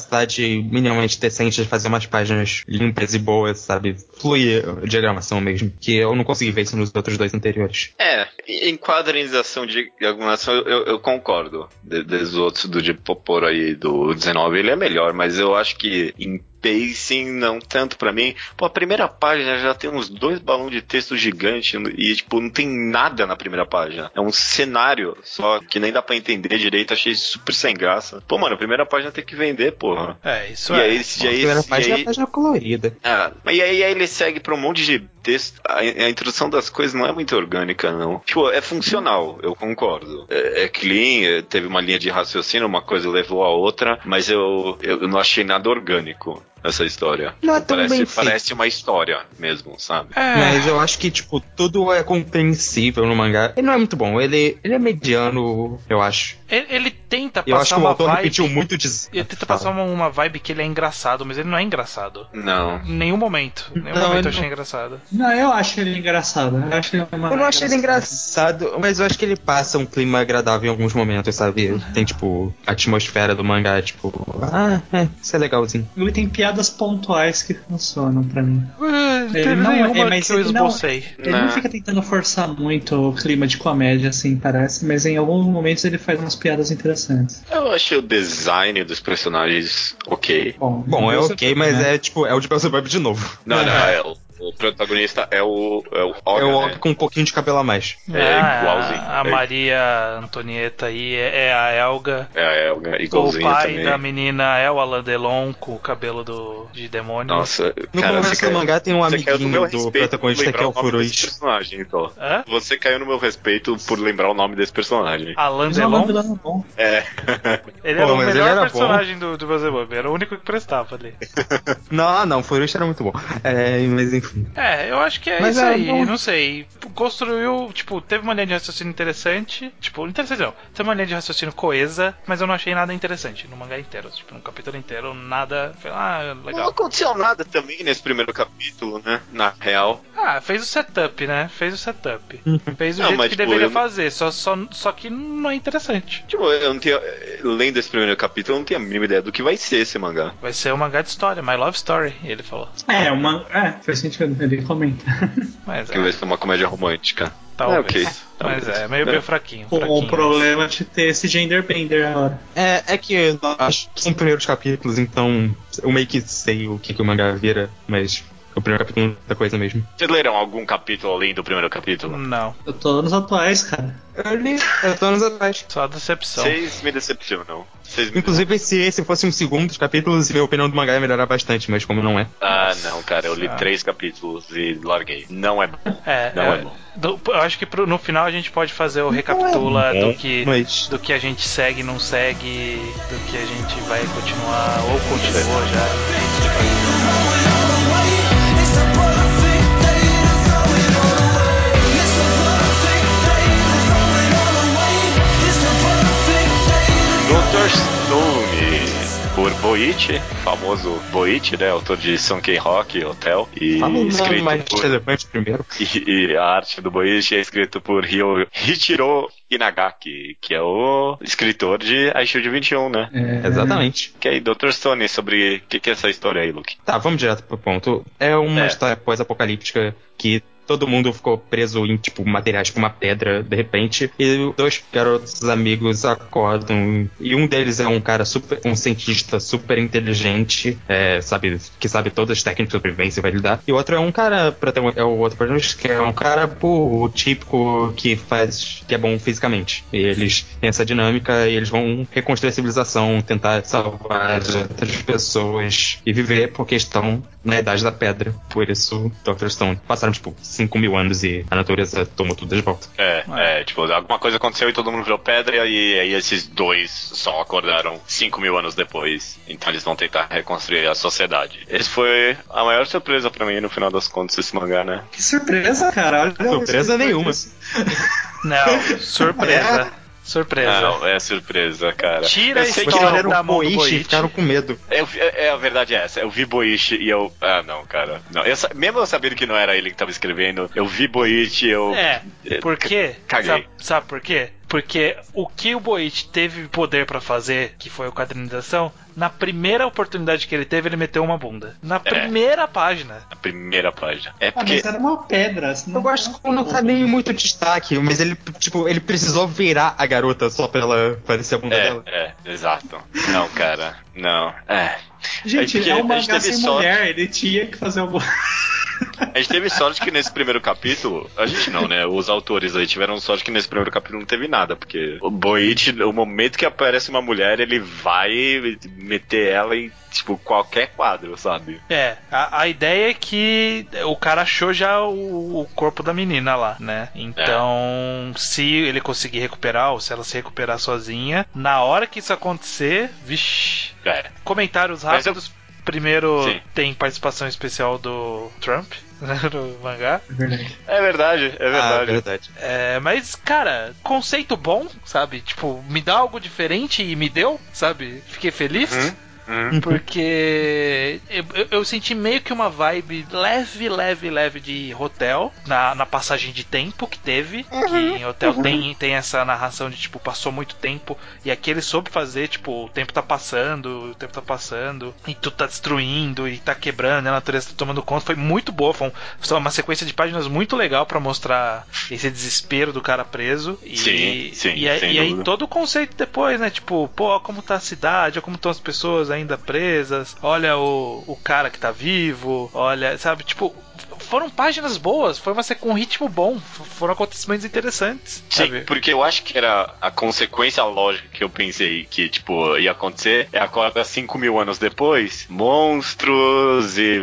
minimamente decente de fazer umas páginas limpas e boas, sabe? Flui a diagramação mesmo. Que eu não consegui ver isso nos outros dois anteriores. É, em quadrinização de diagramação eu, eu concordo. Dos outros do de Poporo aí do 19, ele é melhor, mas eu acho que em pacing não tanto pra mim. Pô, a primeira página já tem uns dois balões de texto gigante e, tipo, não tem nada na primeira página. É um cenário só que nem dá pra entender direito. Achei super sem graça. Pô, mano, a primeira página tem que vender, porra. É, isso e é. aí, a aí, primeira e página é aí, a página colorida. mas e aí, aí ele segue pra um monte de texto. A, a introdução das coisas não é muito orgânica, não. Tipo, é funcional, eu concordo. É, é clean, é, teve uma linha de raciocínio, uma coisa levou a outra, mas eu, eu não achei nada orgânico essa história. Não é tão parece, bem feito. parece uma história mesmo, sabe? É, Mas eu acho que, tipo, tudo é compreensível no mangá. Ele não é muito bom, ele, ele é mediano, eu acho. ele, ele tenta Eu acho passar que o uma autor vibe. repetiu muito de. Ele tenta passar uma, uma vibe que ele é engraçado, mas ele não é engraçado. Não. Em nenhum momento. Em nenhum Não, momento ele eu achei não- engraçado. Não, eu acho ele engraçado. Eu, acho ele uma Eu não achei ele engraçado, mas eu acho que ele passa um clima agradável em alguns momentos, sabe? Tem, tipo, a atmosfera do mangá, tipo, ah, é, isso é legalzinho. Ele tem piadas pontuais que funcionam pra mim. Não Ele não é- mas que eu ele não- esbocei. Ele Não. não fica tentando forçar muito o clima de comédia, assim, parece, mas em alguns momentos ele faz umas piadas interessantes. Eu achei o design dos personagens ok. Bom, Bom, é ok, mas né? é, tipo, é o de Beelzebub de novo. Não, não, é, o, o protagonista é o, é o É Olga, o né? Com um pouquinho de cabelo a mais. É, Ah, igualzinho. A É. Maria Antonieta aí é, é a Elga. É a Elga, O igualzinho pai também. da menina é o Alain Delon com o cabelo do, de demônio. Nossa, No cara, começo do caiu- mangá tem um amiguinho do protagonista que é o Furuz. personagem, então. Hã? Você caiu no meu respeito por lembrar o nome desse personagem. Alain Mas é Delon? vilão bom. É. Ele Pô, era o melhor era personagem do, do Beelzebub, era o único que prestava ali. Não, não, o Furuz era muito bom. É, mas enfim. É, eu acho que é Mas isso é aí, bom. não sei. Construiu, tipo, teve uma linha de raciocínio interessante. Tipo, interessante não. Teve uma linha de raciocínio coesa, mas eu não achei nada interessante no mangá inteiro. Tipo, no capítulo inteiro, nada. foi, Ah, Não legal. aconteceu nada também nesse primeiro capítulo, né? Na real. Ah, fez o setup, né? Fez o setup. Fez do Não, jeito mas, que tipo, deveria eu- fazer, só, só, só que não é interessante. Tipo, eu não tinha. Lendo esse primeiro capítulo, eu não tinha a mínima ideia do que vai ser esse mangá. Vai ser um mangá de história, My Love Story, ele falou. É, uma. É, faz sentido, ele comenta. Mas Que vai é, ser uma comédia romântica. talvez. É, ok. Mas Talvez. é, meio, É. meio fraquinho. o, fraquinho. o problema é de ter esse gender bender agora. É, é que eu acho que são primeiros capítulos, então eu meio que sei o que, que o mangá vira, mas o primeiro capítulo é muita coisa mesmo. Vocês leram algum capítulo além do primeiro capítulo? Não, Eu tô nos atuais, cara. Eu li, eu tô anos atrás. só decepção. Vocês me decepcionam. Vocês me Inclusive, se esse fosse um segundo dos capítulos, minha opinião do mangá ia melhorar bastante, mas como não é. Ah, não, cara, eu li Ah. três capítulos e larguei. Não é bom. É, Não é, é bom. do- eu acho que pro- no final a gente pode fazer o recapitula bom, do que mas- do que a gente segue, não segue, do que a gente vai continuar ou continuou já. Dr. Stone, por Boichi, famoso Boichi, né? Autor de Sankey Rock, Hotel. E nome escrito mais por... relevante primeiro. E, e a arte do Boichi é escrito por Hyo, Hichiro Inagaki, que é o escritor de Aishield 21, né? É, Exatamente. Que aí, Dr. Stone, sobre o que, que é essa história aí, Luke? Tá, vamos direto pro ponto. É uma É. história pós-apocalíptica que todo mundo ficou preso em, tipo, materiais tipo uma pedra, de repente, e dois garotos amigos acordam, e um deles é um cara super, um cientista super inteligente, é, sabe, que sabe todas as técnicas de sobrevivência e vai lidar, e o outro é um cara, protagon- é o outro protagonista, que é um cara, pô, o típico que faz, que é bom fisicamente. E eles têm essa dinâmica e eles vão reconstruir a civilização, tentar salvar as outras pessoas e viver porque estão na idade da pedra. Por isso, Dr. Stone passaram, tipo, 5 mil anos e a natureza tomou tudo de volta. É, é, tipo, alguma coisa aconteceu e todo mundo virou pedra, e aí esses dois só acordaram 5 mil anos depois. Então eles vão tentar reconstruir a sociedade. Esse foi a maior surpresa pra mim no final das contas, esse mangá, né? Que surpresa, cara. Olha Surpresa nenhuma. Não, surpresa. Surpresa. Não, é surpresa, cara. Tira Eu a história da mão do Boichi e Boichi. ficaram com medo. Eu, é, é, a verdade é essa. Eu vi Boichi e eu. Ah, não, cara. Não. Eu, mesmo eu sabendo que não era ele que tava escrevendo, eu vi Boichi e eu. É, por quê? Caguei. Sabe, sabe por quê? Porque o que o Boichi teve poder pra fazer, que foi a quadrinização, na primeira oportunidade que ele teve, ele meteu uma bunda. Na primeira página. A primeira página. É Ah, porque. mas era uma pedra. senão- Eu gosto que não tá nem muito destaque, mas ele, tipo, ele precisou virar a garota só pra ela parecer a bunda É, dela. é, exato. Não, cara. Não. É. Gente, é um a gente mangá teve sem sorte. mulher, ele tinha que fazer alguma A gente teve sorte que nesse primeiro capítulo. A gente não, né? Os autores aí tiveram sorte que nesse primeiro capítulo não teve nada. Porque o Boichi, o momento que aparece uma mulher, ele vai meter ela em, tipo, qualquer quadro, sabe? É, a, a ideia é que o cara achou já o, o corpo da menina lá, né? Então, se ele conseguir recuperar, ou se ela se recuperar sozinha, na hora que isso acontecer, vixi. É. Comentários Mas eu- rápidos. Primeiro, Sim. tem participação especial do Trump né, no mangá. verdade. É verdade, é Ah, verdade. verdade. É, mas, cara, conceito bom, sabe? Tipo, me dá algo diferente e me deu, sabe? Fiquei feliz. Uhum. Porque eu, eu- eu senti meio que uma vibe leve, leve, leve de hotel na, na passagem de tempo que teve. Que em hotel tem, tem essa narração de tipo, passou muito tempo e aqui ele soube fazer, tipo, o tempo tá passando, o tempo tá passando, e tu tá destruindo e tá quebrando, e a natureza tá tomando conta. Foi muito boa, foi, um- foi uma sequência de páginas muito legal pra mostrar esse desespero do cara preso. E, Sim, sim, e, aí- sem e aí todo o conceito depois, né? Tipo, pô, como tá a cidade, como estão as pessoas ainda presas, olha o, o cara que tá vivo, olha, sabe? Tipo, foram páginas boas, foi uma sequ- um ritmo bom, foram acontecimentos interessantes, Sim, sabe? porque eu acho que era a consequência lógica que eu pensei que, tipo, ia acontecer. É agora, 5 mil anos depois, monstros e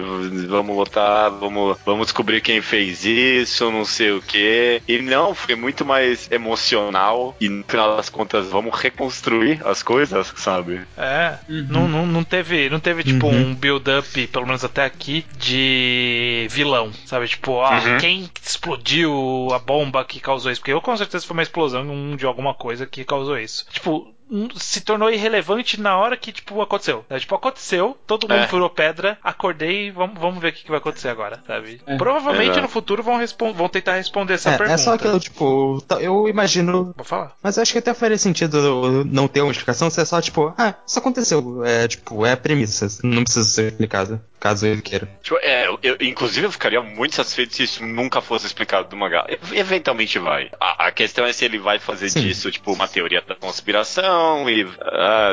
vamos lutar, vamos, vamos descobrir quem fez isso, não sei o que. E não, foi muito mais emocional e no final das contas, vamos reconstruir as coisas, sabe? É, Uhum. não, não, não teve, não teve tipo Uhum. um build-up, pelo menos até aqui, de vilão, sabe? Tipo, ah, Uhum. quem explodiu a bomba que causou isso? Porque eu com certeza foi uma explosão de alguma coisa que causou isso. Tipo, se tornou irrelevante na hora que, tipo, aconteceu. né? Tipo, aconteceu, todo mundo É. furou pedra, acordei, vamos, vamos ver o que, que vai acontecer agora, sabe? É. Provavelmente Exato. no futuro vão, vão tentar responder essa É, pergunta. é só aquilo, tipo, tá- eu imagino. Vou falar. Mas acho que até faria sentido não ter uma explicação, se é só, tipo, ah, isso aconteceu. É, tipo, é a premissa, não precisa ser explicado, caso ele queira. Tipo, é, eu, eu- inclusive eu ficaria muito satisfeito se isso nunca fosse explicado do mangá. Eventualmente vai. A, a questão é se ele vai fazer Sim. disso, tipo, uma teoria da conspiração e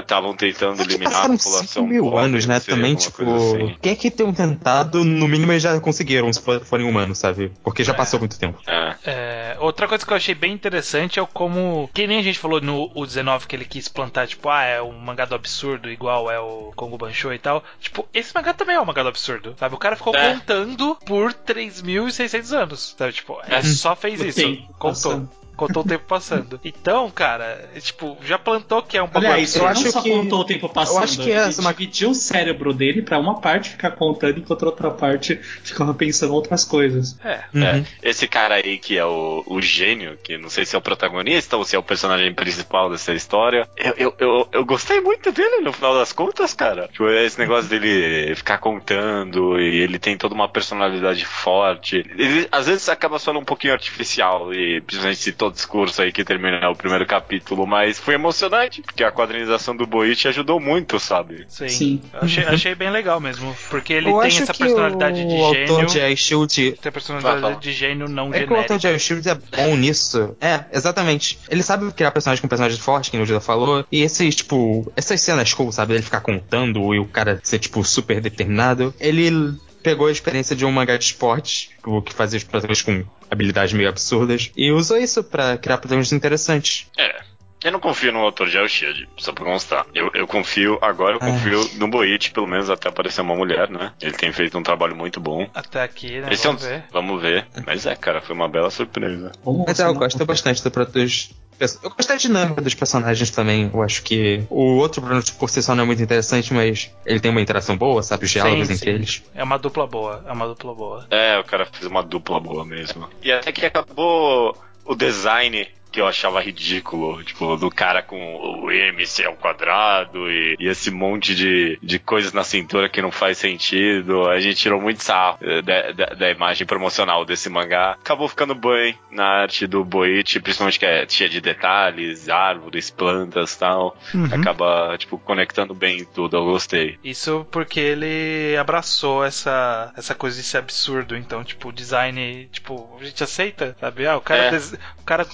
estavam tentando É que eliminar a população. 5 mil pobre, anos, né? não Também, tipo, coisa o assim. que é que tenham tentado, no mínimo eles já conseguiram, se for- forem humanos, sabe? Porque já É. passou muito tempo. É. É, outra coisa que eu achei bem interessante é o como. Que nem a gente falou no o 19 que ele quis plantar, tipo, ah, é um mangá do absurdo, igual é o Kongo Bancho e tal. Tipo, esse mangá também é um mangá do absurdo, sabe? O cara ficou É. contando por 3.600 anos, sabe? Tipo, é, só fez isso. tempo Contou. passando. Contou o tempo passando. Então, cara, é, tipo, já plantou que é um bagulho Aliás, eu ele acho não só que- contou o tempo passando, eu acho que é uma- dividiu o cérebro dele pra uma parte ficar contando enquanto a outra parte ficava pensando outras coisas. É. Uhum. É, esse cara aí que é o, o gênio, que não sei se é o protagonista ou se é o personagem principal dessa história, eu, eu, eu, eu gostei muito dele no final das contas, cara. Tipo, esse negócio dele ficar contando e ele tem toda uma personalidade forte. Ele, às vezes acaba soando um pouquinho artificial, e principalmente esse todo discurso aí que termina o primeiro capítulo, mas foi emocionante, porque a quadrinização do Boichi ajudou muito, sabe? Sim. Sim. Achei, achei bem legal mesmo. Porque ele eu tem acho essa que personalidade o de autor gênio. de Ice Shield Tem a personalidade de gênio não É que o autor genérica. de Ice Shield é bom nisso. É, exatamente. Ele sabe criar personagem com personagem forte, que o Judah falou. E esses, tipo, essas cenas cool, sabe? Ele ficar contando e o cara ser, tipo, super determinado. Ele pegou a experiência de um mangá de esporte, o que fazia os protagonistas com habilidades meio absurdas, e usou isso pra criar protagonistas interessantes. É. Eu não confio no autor de El Shield, só pra constar. Eu, eu confio, agora eu Ah. confio no Boichi, pelo menos até aparecer uma mulher, né? Ele tem feito um trabalho muito bom. Até aqui, né? Esse é um, Vamos ver. vamos ver. Mas é, cara, foi uma bela surpresa. Vamos Mas é, eu gosto bastante do dos. Eu gosto da dinâmica dos personagens também. Eu acho que o outro Bruno por si só não é muito interessante, mas ele tem uma interação boa, sabe? Os diálogos Sim, entre sim. eles. É uma dupla boa, é uma dupla boa. É, o cara fez uma dupla boa mesmo. E até que acabou o design que eu achava ridículo. Tipo, do cara com o MC ao quadrado e, e esse monte de, de coisas na cintura que não faz sentido. A gente tirou muito sarro eh, da, da, da imagem promocional desse mangá. Acabou ficando bem na arte do Boichi, principalmente que é cheia de detalhes, árvores, plantas tal. Uhum. Acaba, tipo, conectando bem tudo. Eu gostei. Isso porque ele abraçou essa, essa coisa de ser absurdo. Então, tipo, o design, tipo, a gente aceita, sabe? Ah, o cara, É. o cara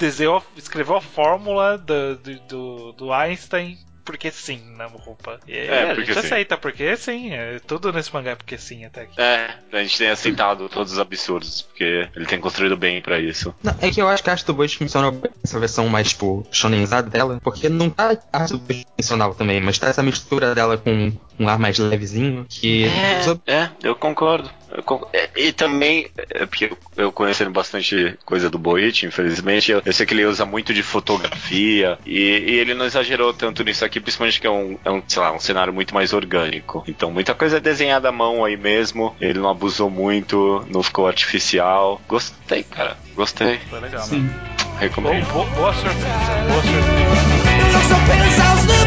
desenhou, escreveu a fórmula do, do, do, do Einstein porque sim na roupa. E É, a porque gente sim. aceita, porque sim. É, tudo nesse mangá é porque sim até aqui. É, a gente tem aceitado todos os absurdos, porque ele tem construído bem pra isso. Não, é que eu acho que a arte do Boichi funciona bem essa versão mais, tipo, shonenzada dela, porque não tá a arte do convencional também, mas tá essa mistura dela com um ar mais levezinho, que... É, eu concordo. Eu con- é, E também, é porque eu- eu conhecendo bastante coisa do Boichi, infelizmente, eu, eu sei que ele usa muito de fotografia e, e ele não exagerou tanto nisso aqui, principalmente que é um, é um, sei lá, um cenário muito mais orgânico. Então, muita coisa é desenhada à mão aí mesmo, ele não abusou muito, não ficou artificial. Gostei, cara, gostei. Foi legal, Sim. né? Recomendo. Boa, boa, boa surpresa, boa surpresa.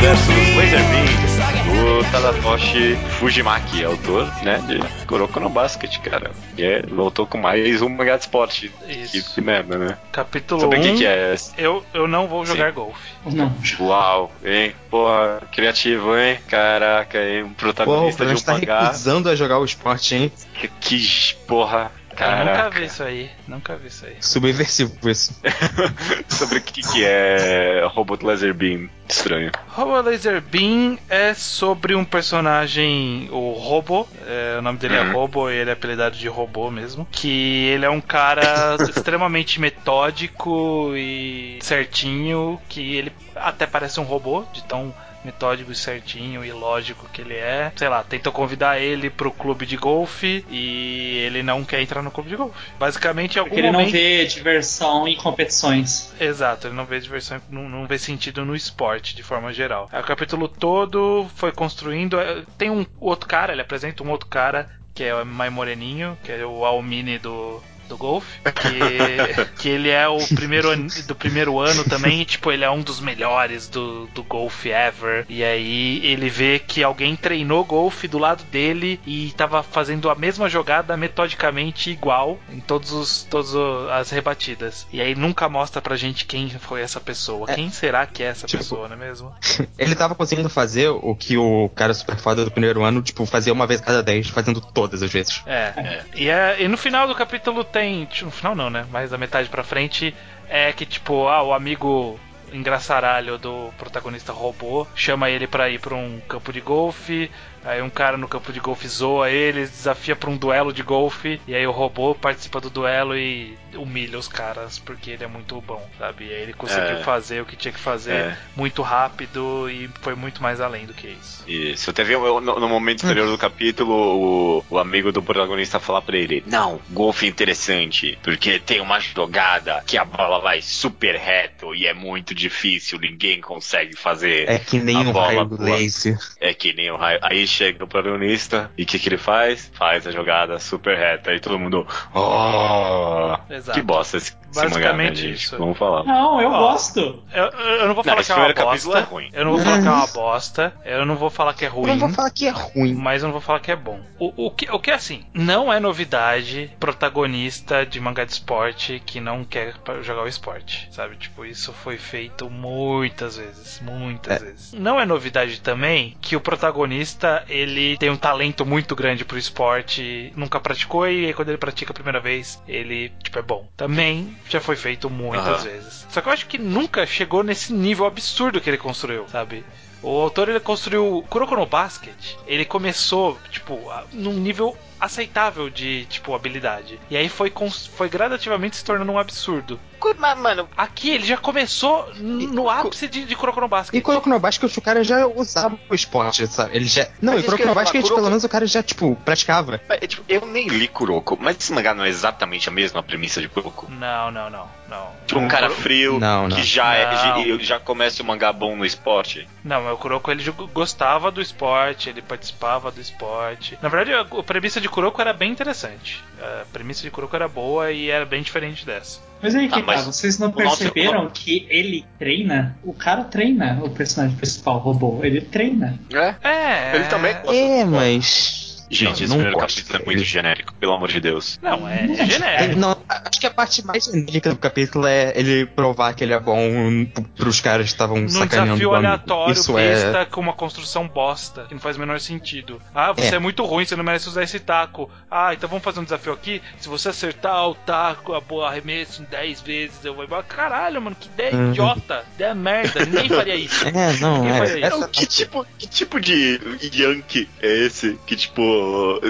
Like a do Tadatoshi Fujimaki, autor, né, de Kuroko no Basket, cara. E é, voltou com mais um mangá de esporte. Isso. que merda, né? Capítulo Sobre o 1. que, que é? Eu, eu não vou jogar golfe. Não. Uau, hein? Porra, criativo, hein? Caraca, hein? Um o protagonista de um tá mangá. recusando a jogar o esporte, hein? Que, que porra, Eu nunca vi isso aí. Nunca vi isso aí. Subversivo isso. Sobre o que, que é Robot Laser Beam. Estranho. Robo Laser Beam é sobre um personagem, o Robo, é, o nome dele é Uhum. Robo e ele é apelidado de Robô mesmo. Que ele é um cara extremamente metódico e certinho, que ele até parece um robô, de tão metódico e certinho e lógico que ele é. Sei lá, tentou convidar ele pro clube de golfe e ele não quer entrar no clube de golfe. Basicamente, em algum Porque ele não vê diversão em competições. Exato, ele não vê diversão, não, não vê sentido no esporte de forma geral. O capítulo todo foi construindo. eh, Tem um outro cara, ele apresenta um outro cara que é mais moreninho, que é o Almini do. Do golfe, que, que ele é o primeiro do primeiro ano também, e, tipo, ele é um dos melhores do, do golfe ever. E aí ele vê que alguém treinou golfe do lado dele e tava fazendo a mesma jogada metodicamente igual em todos os todas as rebatidas. E aí nunca mostra pra gente quem foi essa pessoa. É. Quem será que é essa Tipo, pessoa, não é mesmo? Ele tava conseguindo fazer o que o cara super foda do primeiro ano, tipo, fazia uma vez cada dez, fazendo todas as vezes. É. E, é, e no final do capítulo tem. tipo, No final não, né? Mas da metade pra frente é que, tipo, ah, o amigo engraçaralho do protagonista robô chama ele pra ir pra um campo de golfe. Aí um cara no campo de golfe zoa ele, desafia pra um duelo de golfe. E aí o robô participa do duelo e humilha os caras porque ele é muito bom, sabe? E aí ele conseguiu É. fazer o que tinha que fazer É. muito rápido e foi muito mais além do que isso. Isso, teve um- no, no momento anterior do capítulo o, o amigo do protagonista falar pra ele: Não, golfe é interessante, porque tem uma jogada que a bola vai super reto e é muito difícil, ninguém consegue fazer. É que nem um bola raio voa. laser. É que nem o raio. Aí chega o protagonista e o que, que ele faz? Faz a jogada super reta. Aí todo mundo. Oh! Exato. Que bosta esse, esse mangá, né, Basicamente isso. Vamos falar. Não, eu Ó. gosto. Eu, eu não vou Não, falar que é uma bosta. é ruim. Eu não vou falar que é uma bosta. Eu não vou falar que é Eu ruim. não vou falar que é ruim. Mas eu não vou falar que é bom. O, o, que, o que é assim? Não é novidade protagonista de mangá de esporte que não quer jogar o esporte, sabe? Tipo, isso foi feito muitas vezes, muitas É. vezes. Não é novidade também que o protagonista ele tem um talento muito grande pro esporte, nunca praticou e aí quando ele pratica a primeira vez ele tipo é bom. Também já foi feito muitas Aham. vezes. Só que eu acho que nunca chegou nesse nível absurdo que ele construiu, sabe? O autor ele construiu Kuroko no Basket. Ele começou, tipo, num nível aceitável de, tipo, habilidade. E aí foi, foi gradativamente se tornando um absurdo. Mas, mano, Aqui ele já começou no ápice de, de Kuroko no Basket. E Kuroko no Basket o cara já usava o esporte, sabe? Ele já. Não, Mas e que Kuroko no Basket, Kuroko- pelo menos o cara já, tipo, praticava. é, tipo, eu nem li Kuroko, mas esse mangá não é exatamente a mesma premissa de Kuroko. Não, não, não, não. Tipo, um cara frio Não, não. que já, Não. é, já começa o mangá bom no esporte. Não, mas o Kuroko ele gostava do esporte, ele participava do esporte. Na verdade, a, a premissa de Kuroko era bem interessante. A premissa de Kuroko era boa e era bem diferente dessa. Mas aí que Ah, mas tá, vocês não o nosso- perceberam que ele treina? O cara treina o personagem principal, o robô. Ele treina. É? É. Ele também É, do mas. Gente, Não, esse não primeiro gosto. capítulo é muito genérico, pelo amor de Deus. Não, é, é é. genérico. É, não, acho que a parte mais genérica do capítulo é ele provar que ele é bom pros caras que estavam Num sacaneando desafio aleatório, Isso besta, é. com uma construção bosta, que não faz o menor sentido. Ah, você é. É. muito ruim, você não merece usar esse taco. Ah, então vamos fazer um desafio aqui. Se você acertar o taco, a boa arremesso em 10 vezes, eu vou embora. Caralho, mano, que ideia Uhum. idiota. Ideia merda. Ninguém faria isso. É, não, é. faria isso? Não, que tipo, que tipo de Yankee é esse? Que tipo,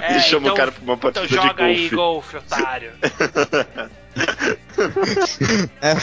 É, chama então- o cara pra uma partida Então joga de aí, golfe. golfe, otário. É.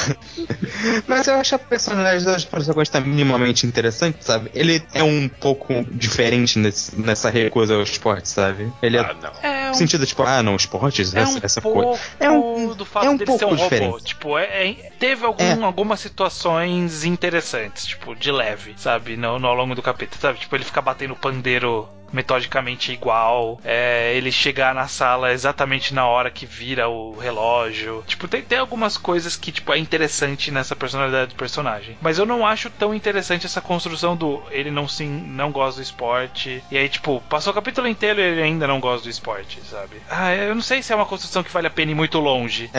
Mas eu acho a personagem das protagonistas minimamente interessante, sabe? Ele é um pouco diferente nesse- nessa recusa ao esporte, sabe? Ele é. Ah, não. É No um, sentido, tipo, ah, não, esportes, é essa, um essa pouco coisa. É um- do fato é um dele ser um pouco robô. diferente. Tipo, é, é- teve algum- algumas situações interessantes, tipo, de leve, sabe? No, no- ao longo do capítulo, sabe? Tipo, ele ficar batendo pandeiro metodicamente igual, é, ele chegar na sala exatamente na hora que vira o relógio. Tipo, tem, tem algumas coisas que, tipo, é interessante nessa personalidade do personagem. Mas eu não acho tão interessante essa construção do ele não sim, não gosta do esporte. E aí, tipo, passou o capítulo inteiro e ele ainda não gosta do esporte, sabe? Ah, eu não sei se é uma construção que vale a pena ir muito longe.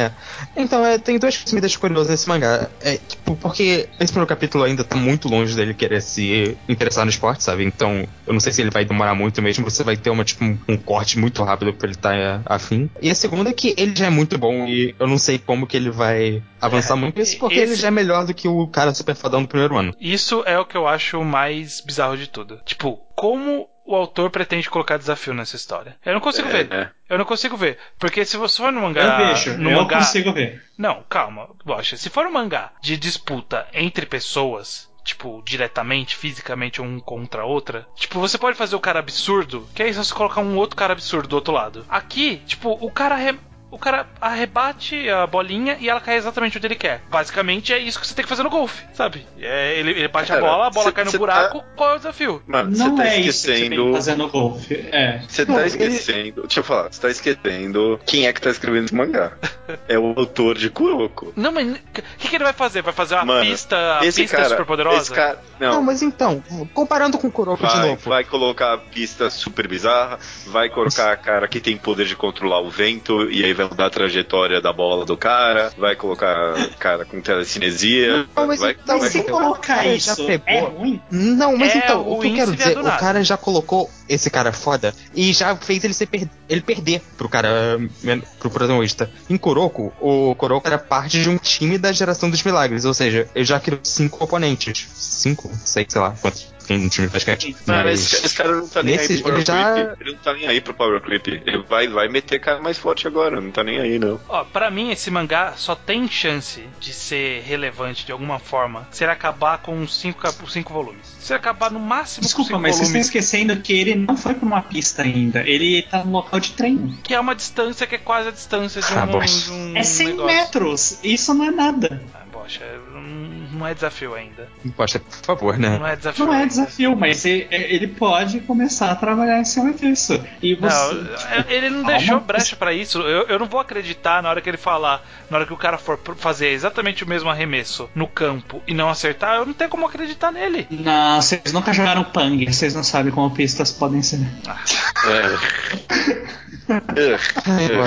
Então, é, tem duas coisas que me deixam curioso nesse mangá. É, tipo, porque esse primeiro capítulo ainda tá muito longe dele querer se interessar no esporte, sabe? Então, eu não sei se ele vai demorar muito mesmo. Você vai ter uma, tipo, um, um corte muito rápido pra ele estar tá, afim. E a segunda é que ele já é muito bom e eu não sei como que ele vai avançar É, muito isso, porque esse- ele já é melhor do que o cara super fadão do primeiro ano. Isso é o que eu acho mais bizarro de tudo. Tipo, como o autor pretende colocar desafio nessa história? Eu não consigo ver. É, Eu não consigo ver. Porque se você for no mangá. eu vejo, no eu mangá, consigo ver. Não, calma. Bocha, se for um mangá de disputa entre pessoas, tipo, diretamente, fisicamente, um contra a outra, tipo, você pode fazer o cara absurdo, que aí você colocar um outro cara absurdo do outro lado. Aqui, tipo, o cara. O cara arrebate a bolinha e ela cai exatamente onde ele quer. Basicamente é isso que você tem que fazer no golfe, sabe? É, ele, ele bate a Cara, bola, a bola cê- cai no cê buraco, qual é o desafio? Mano, você Não tá é isso que você tem que esquecendo. fazer no golfe. É. Você Não, tá ele- esquecendo. Deixa eu falar, você tá esquecendo quem é que tá escrevendo esse mangá. É o autor de Kuroko. Não, mas o que, que ele vai fazer? Vai fazer uma Mano, pista, a esse pista cara. super poderosa? Esse cara. Não, Não. mas então, comparando com o Kuroko de Vai, novo. vai colocar a pista super bizarra, vai colocar a cara que tem poder de controlar o vento e aí vai mudar a trajetória da bola do cara, vai colocar cara com telecinesia, Não, mas vai, então, vai se colocar- já isso, pegou. é ruim? Não, mas É então, o que eu quero dizer, o cara já colocou esse cara foda e já fez ele, ser per- ele perder pro cara, pro protagonista. Em Kuroko, o Kuroko era parte de um time da geração dos milagres, ou seja, ele já criou cinco oponentes. Cinco? Sei, sei lá, quantos um time de basquete. Não, mas esse, esse cara não tá nem Nesse- aí pro Power já- Creep. Ele não tá nem aí pro Power Creep. Ele vai, vai meter cara mais forte agora, não tá nem aí, não. Ó, pra mim esse mangá só tem chance de ser relevante de alguma forma se ele acabar com os cinco, cinco volumes. Se ele acabar no máximo com Desculpa, cinco mas vocês estão esquecendo que ele não foi pra uma pista ainda. Ele tá no local de treino. que é uma distância que é quase a distância de um, Ah, de um É 100 negócio. metros. Isso não é nada. Ah, poxa, não- é desafio ainda. Poxa, por favor, né? Não é desafio Não é desafio, mas ele, ele pode começar a trabalhar em cima disso. E você. Não, é, ele não deixou brecha pra isso. Eu, eu não vou acreditar na hora que ele falar, na hora que o cara for fazer exatamente o mesmo arremesso no campo e não acertar, eu não tenho como acreditar nele. Não, vocês nunca jogaram Pang, vocês não sabem como pistas podem ser.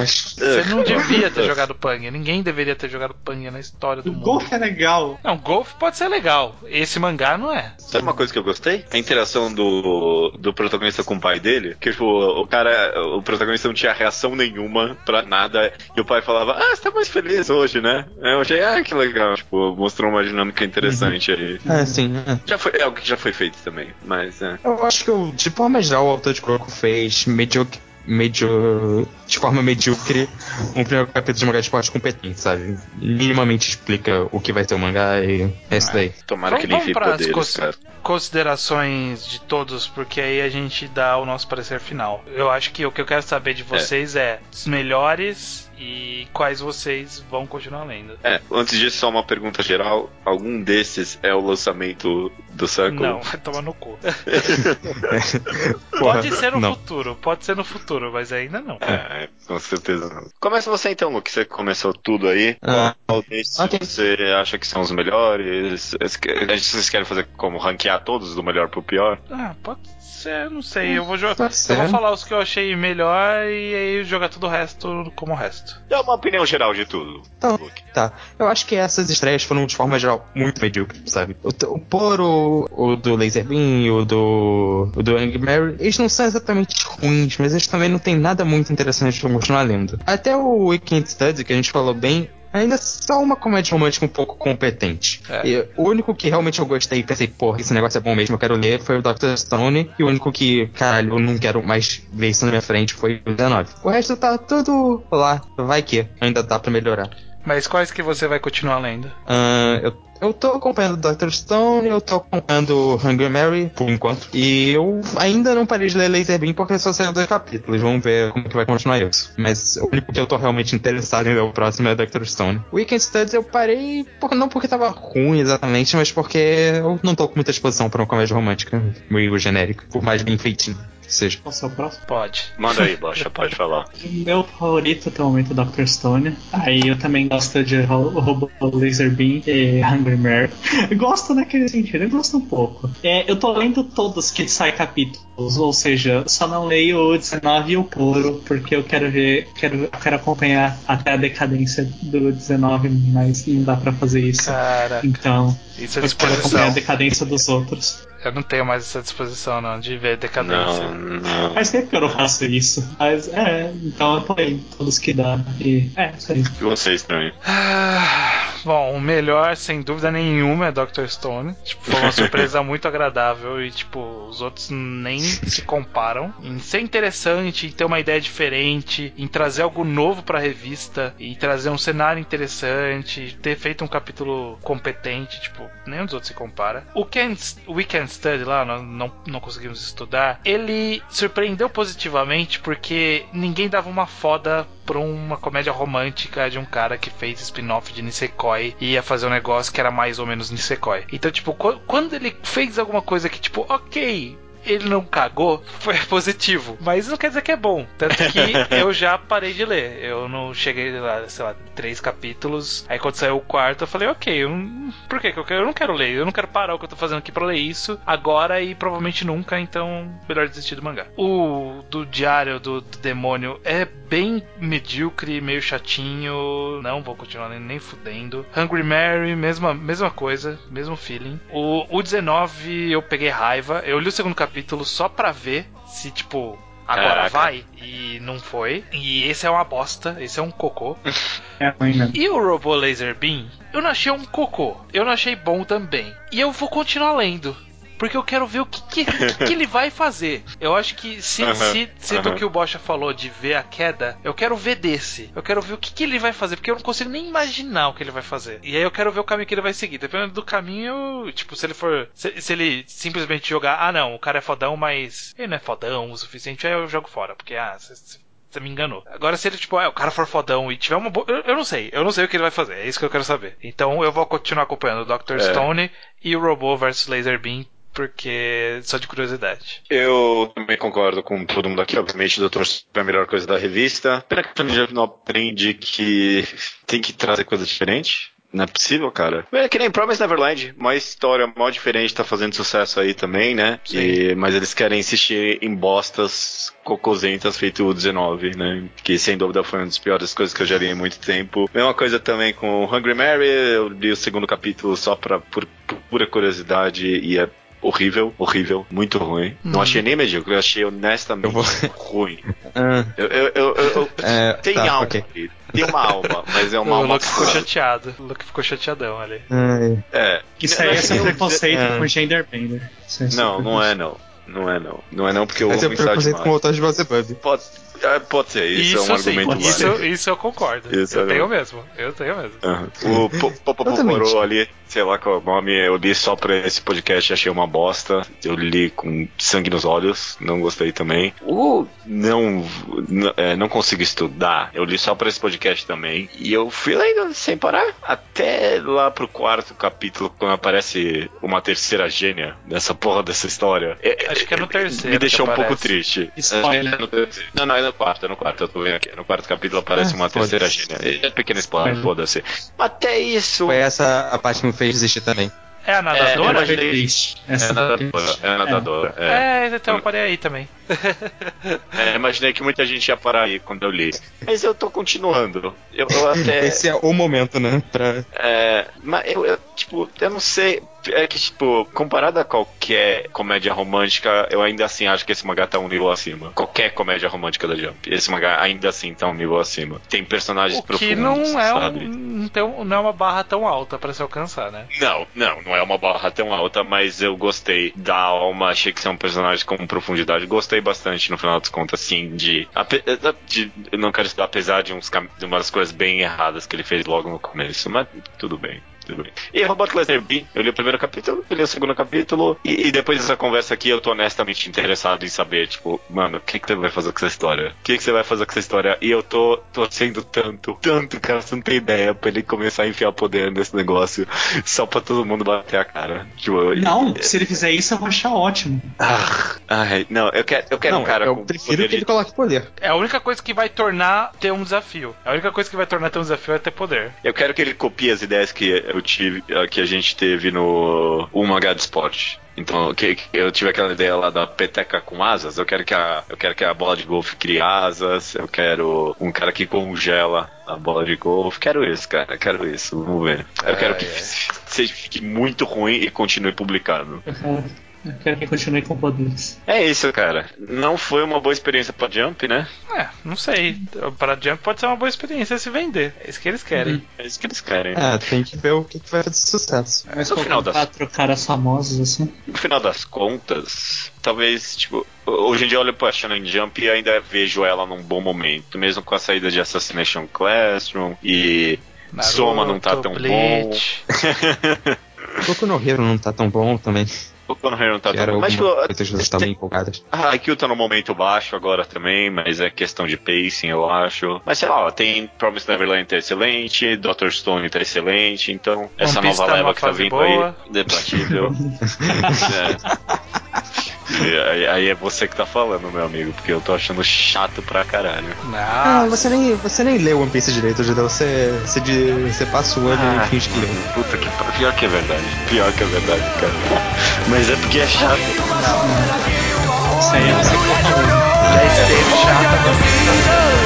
Acho. Você não devia ter jogado Pang. Ninguém deveria ter jogado Pang na história do O mundo. golfe é legal. Não, golfe pode ser legal. Esse mangá não é. Sabe uma coisa que eu gostei? A interação do, do protagonista com o pai dele. Que, tipo, o cara, o protagonista não tinha reação nenhuma pra nada. E o pai falava, ah, você tá mais feliz hoje, né? Eu achei, ah, que legal. Tipo, mostrou uma dinâmica interessante aí. É, sim, é. Já foi, é algo que já foi feito também, mas é. Eu acho que, o, de forma geral, o autor de Kuroko fez medioc- medio, de forma medíocre um primeiro capítulo de mangá de esporte competente, sabe? Minimamente explica o que vai ser o mangá e é isso daí. Tomara que ele Vamos para as cons- cara. considerações de todos, porque aí a gente dá o nosso parecer final. Eu acho que o que eu quero saber de vocês é, os melhores e quais vocês vão continuar lendo. É, antes disso, só uma pergunta geral. Algum desses é o lançamento do Circle? Não, vai tomar no cu. Pode ser no não. futuro, pode ser no futuro, mas ainda não. É, com certeza não. Começa você então, Luke. Você começou tudo aí. Ah, Qual desses ok. você acha que são os melhores? Vocês querem fazer como? Ranquear todos do melhor pro pior? Ah, pode ser, não sei. Eu vou jogar. Pode Eu vou falar os que eu achei melhor e aí jogar tudo o resto como o resto. Dá uma opinião geral de tudo. Tá. Tá, eu acho que essas estreias foram de forma geral muito medíocres, sabe? O, o Poro, o do Laser Beam e o do, o do Angry Mary, eles não são exatamente ruins, mas eles também não tem nada muito interessante pra continuar lendo. Até o Weekend Study, que a gente falou bem, ainda é só uma comédia romântica um pouco competente. É. E o único que realmente eu gostei e pensei, porra, esse negócio é bom mesmo, eu quero ler, foi o Dr. Stone. E o único que, caralho, eu não quero mais ver isso na minha frente foi o 19. O resto tá tudo lá, vai que ainda dá pra melhorar. Mas quais que você vai continuar lendo? Ah, eu, eu tô acompanhando Dr. Stone, eu tô acompanhando Hungry Mary, por enquanto. E eu ainda não parei de ler Laser Beam porque só saiu dois capítulos. Vamos ver como que vai continuar isso. Mas o único que eu tô realmente interessado em ler o próximo é Dr. Stone. Weekend Studies eu parei, por, não porque tava ruim exatamente, mas porque eu não tô com muita disposição pra uma comédia romântica meio genérica, por mais bem feitinho seja. Qual é o seu próximo? Pode. Manda aí, Bocha, pode falar. Meu favorito até o momento é Dr. Stone. Aí eu também gosto de Ro- Robo Laser Beam e Hungry Mary. Gosto naquele sentido, eu gosto um pouco. É, eu tô lendo todos que saem capítulos, ou seja, só não leio o 19 e o Puro, porque eu quero ver, quero, eu quero acompanhar até a decadência do 19, mas não dá pra fazer isso. Cara, Então, isso é eu quero acompanhar a decadência dos outros. Eu não tenho mais essa disposição, não, de ver decadência. Não, não. Faz tempo que eu não faço isso. Mas é, então eu tô lendo todos que dá. E é, isso aí. E você, estranho? Ah, Bom, o melhor, sem dúvida nenhuma, é Dr. Stone. Tipo, foi uma surpresa muito agradável e, tipo, os outros nem se comparam. Em ser interessante, em ter uma ideia diferente, em trazer algo novo pra revista, e trazer um cenário interessante, ter feito um capítulo competente, tipo, nenhum dos outros se compara. O Weekend, o Weekend Study lá, não, não conseguimos estudar, ele surpreendeu positivamente porque ninguém dava uma foda pra uma comédia romântica de um cara que fez spin-off de Nisekoi e ia fazer um negócio que era mais ou menos Nisekoi. Então, tipo, qu- quando ele fez alguma coisa que, tipo, ok. Ele não cagou, foi positivo. Mas não quer dizer que é bom. Tanto que eu já parei de ler. Eu não cheguei lá, sei lá, três capítulos. Aí quando saiu o quarto, eu falei, ok, eu por que eu, eu não quero ler? Eu não quero parar o que eu tô fazendo aqui pra ler isso agora e provavelmente nunca, então melhor desistir do mangá. O do Diário do, do Demônio é bem medíocre, meio chatinho. Não vou continuar nem, nem fudendo. Hungry Mary, mesma, mesma coisa, mesmo feeling. O, o 19 eu peguei raiva. Eu li o segundo capítulo só pra ver se, tipo. Agora Caraca. vai? E não foi. E esse é uma bosta, esse é um cocô. É ruim mesmo. E o Robo Laser Beam, eu não achei um cocô. Eu não achei bom também. E eu vou continuar lendo. Porque eu quero ver o que, que, que que ele vai fazer. Eu acho que se, Aham, se, se do aham. que o Bocha falou de ver a queda, eu quero ver desse. Eu quero ver o que, que ele vai fazer, porque eu não consigo nem imaginar o que ele vai fazer. E aí eu quero ver o caminho que ele vai seguir. Dependendo do caminho, tipo, se ele for. Se, se ele simplesmente jogar, ah não, o cara é fodão, mas ele não é fodão o suficiente, aí eu jogo fora. Porque, ah, você me enganou. Agora, se ele, tipo, ah, o cara for fodão e tiver uma boa. Eu, eu não sei. Eu não sei o que ele vai fazer. É isso que eu quero saber. Então eu vou continuar acompanhando o Dr. É. Stone e o Robô vs Laser Beam, porque. só de curiosidade. Eu também concordo com todo mundo aqui. Obviamente, o Dr. Stone é a melhor coisa da revista. Pena que a gente não aprende que tem que trazer coisa diferente. Não é possível, cara. É que nem Promise Neverland, uma história mó diferente, tá fazendo sucesso aí também, né? E- mas eles querem insistir em bostas cocosentas feito o 19, né? Que sem dúvida foi uma das piores coisas que eu já li em muito tempo. Mesma coisa também com Hungry Mary, eu li o segundo capítulo só pra, por pura curiosidade e é horrível, horrível, muito ruim. Não Hum. achei nem medíocre, eu achei honestamente Eu vou- ruim. Ah, Eu, eu, eu- eu- eu- é, tem tá, alma, ok. ali, tem uma alma, mas é uma o alma. Luke ficou chateado. O Luke ficou chateadão ali. Ai, É. Isso aí é seu Não, preconceito é. com é seu Não, não é não. Não é não. Não é não porque eu Esse é vou o pensar preconceito com o Beelzebub. Pode, pode ser, isso, é um sim, argumento pode válido. isso, isso eu concordo. Isso eu é tenho mesmo. Eu tenho mesmo. Aham. O Po- Totalmente. Popopoporô ali, sei lá qual é o nome, eu li só pra esse podcast, achei uma bosta. Eu li com sangue nos olhos, não gostei também. O não, n- é, não consigo estudar, eu li só pra esse podcast também. E eu fui lendo sem parar, até lá pro quarto capítulo, quando aparece uma terceira gênia dessa porra dessa história. É- Acho que é no terceiro Me deixou um pouco triste. Spoiler. É. Não, não, é no quarto, é no quarto, eu tô vendo aqui. No quarto capítulo aparece Ah, uma terceira gênia. É pequeno spoiler, Spoiler. foda-se. Até isso. Foi essa a parte que me fez desistir também. É a nadadora? É, Foi imaginei- triste. É Essa foi nadadora, é nadadora. É. É, então eu parei aí também. É, imaginei que muita gente ia parar aí quando eu li. Mas eu tô continuando. Eu, eu até. Esse é o momento, né? Pra... É, mas eu, eu, tipo, eu não sei. É que, tipo, comparado a qualquer comédia romântica, eu ainda assim acho que esse mangá tá um nível acima. Qualquer comédia romântica da Jump. Esse mangá ainda assim tá um nível acima. Tem personagens O que profundos, não é, sabe? um- não é uma barra tão alta pra se alcançar, né? Não, não, não é uma barra tão alta, mas eu gostei da alma, achei que são personagens com profundidade. Gostei bastante, no final das contas, assim, de. de não quero estudar, apesar de, uns, de umas coisas bem erradas que ele fez logo no começo, mas tudo bem. Tudo bem. E Robot Lesnar B, eu li o primeiro capítulo, eu li o segundo capítulo, e, e depois dessa conversa aqui eu tô honestamente interessado em saber, tipo, mano, o que, que você vai fazer com essa história? O que, que você vai fazer com essa história? E eu tô torcendo tanto, tanto, cara, você não tem ideia, pra ele começar a enfiar poder nesse negócio, só pra todo mundo bater a cara. Tipo, Não, se ele fizer isso, eu vou achar ótimo. Ah, ai, não, eu quero, eu quero Não, um cara eu com prefiro poder que ele de... coloque poder. É a única coisa que vai tornar ter um desafio. A única coisa que vai tornar ter um desafio é ter poder. Eu quero que ele copie as ideias que eu tive, eh, que a gente teve no 1H de esporte. Então, que, que eu tive aquela ideia lá da peteca com asas. Eu quero que a, eu quero que a bola de golfe crie asas. Eu quero um cara que congela a bola de golfe. Quero isso, cara. Quero isso. Vamos ver. Eu quero que seja fique muito ruim e continue publicado. Eu quero, que continue com poderes. É isso, cara. Não foi uma boa experiência pra Jump, né? É, não sei. Para Jump pode ser uma boa experiência se vender. É isso que eles querem. É isso que eles querem. É, tem que ver o que, que vai fazer sucesso. Mas no final das- quatro caras famosos assim. No final das contas, talvez, tipo, hoje em dia eu olho pra Shonen Jump e ainda vejo ela num bom momento, mesmo com a saída de Assassination Classroom e Naruto, Soma não tá tão Bleach. Boku no Hero não tá tão bom também. O Konohara não tá tão bom. Mas, tipo, coisas que estavam empolgadas. a Haikyuu tá no momento baixo agora também, mas é questão de pacing, eu acho. Mas sei lá, tem Promise Neverland tá excelente, Dr. Stone tá excelente, então essa Piece nova tá leva que tá vindo boa. aí, debatível. é. Aí, aí é você que tá falando, meu amigo, porque eu tô achando chato pra caralho. Ah, Não, você nem, você nem leu One Piece direito, Judeu. Você, você, você passa o olho Ah, e finge que leu. Puta que. Pior que é verdade. Pior que é verdade, cara. Mas é porque é chato. Isso aí é você que tá falando. já esteve chata.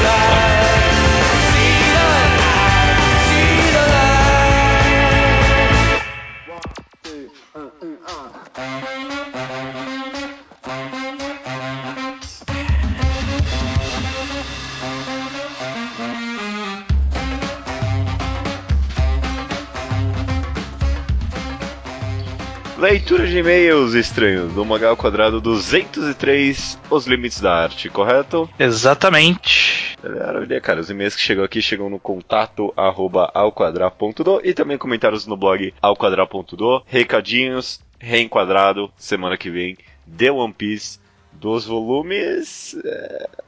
Leitura de e-mails estranhos do Magal Quadrado 203, Os Limites da Arte, correto? Exatamente. Maravilha, cara. Os e-mails que chegam aqui chegam no contato arroba alquadra.do e também comentários no blog alquadra.do. Recadinhos, reenquadrado, semana que vem, The One Piece, dos volumes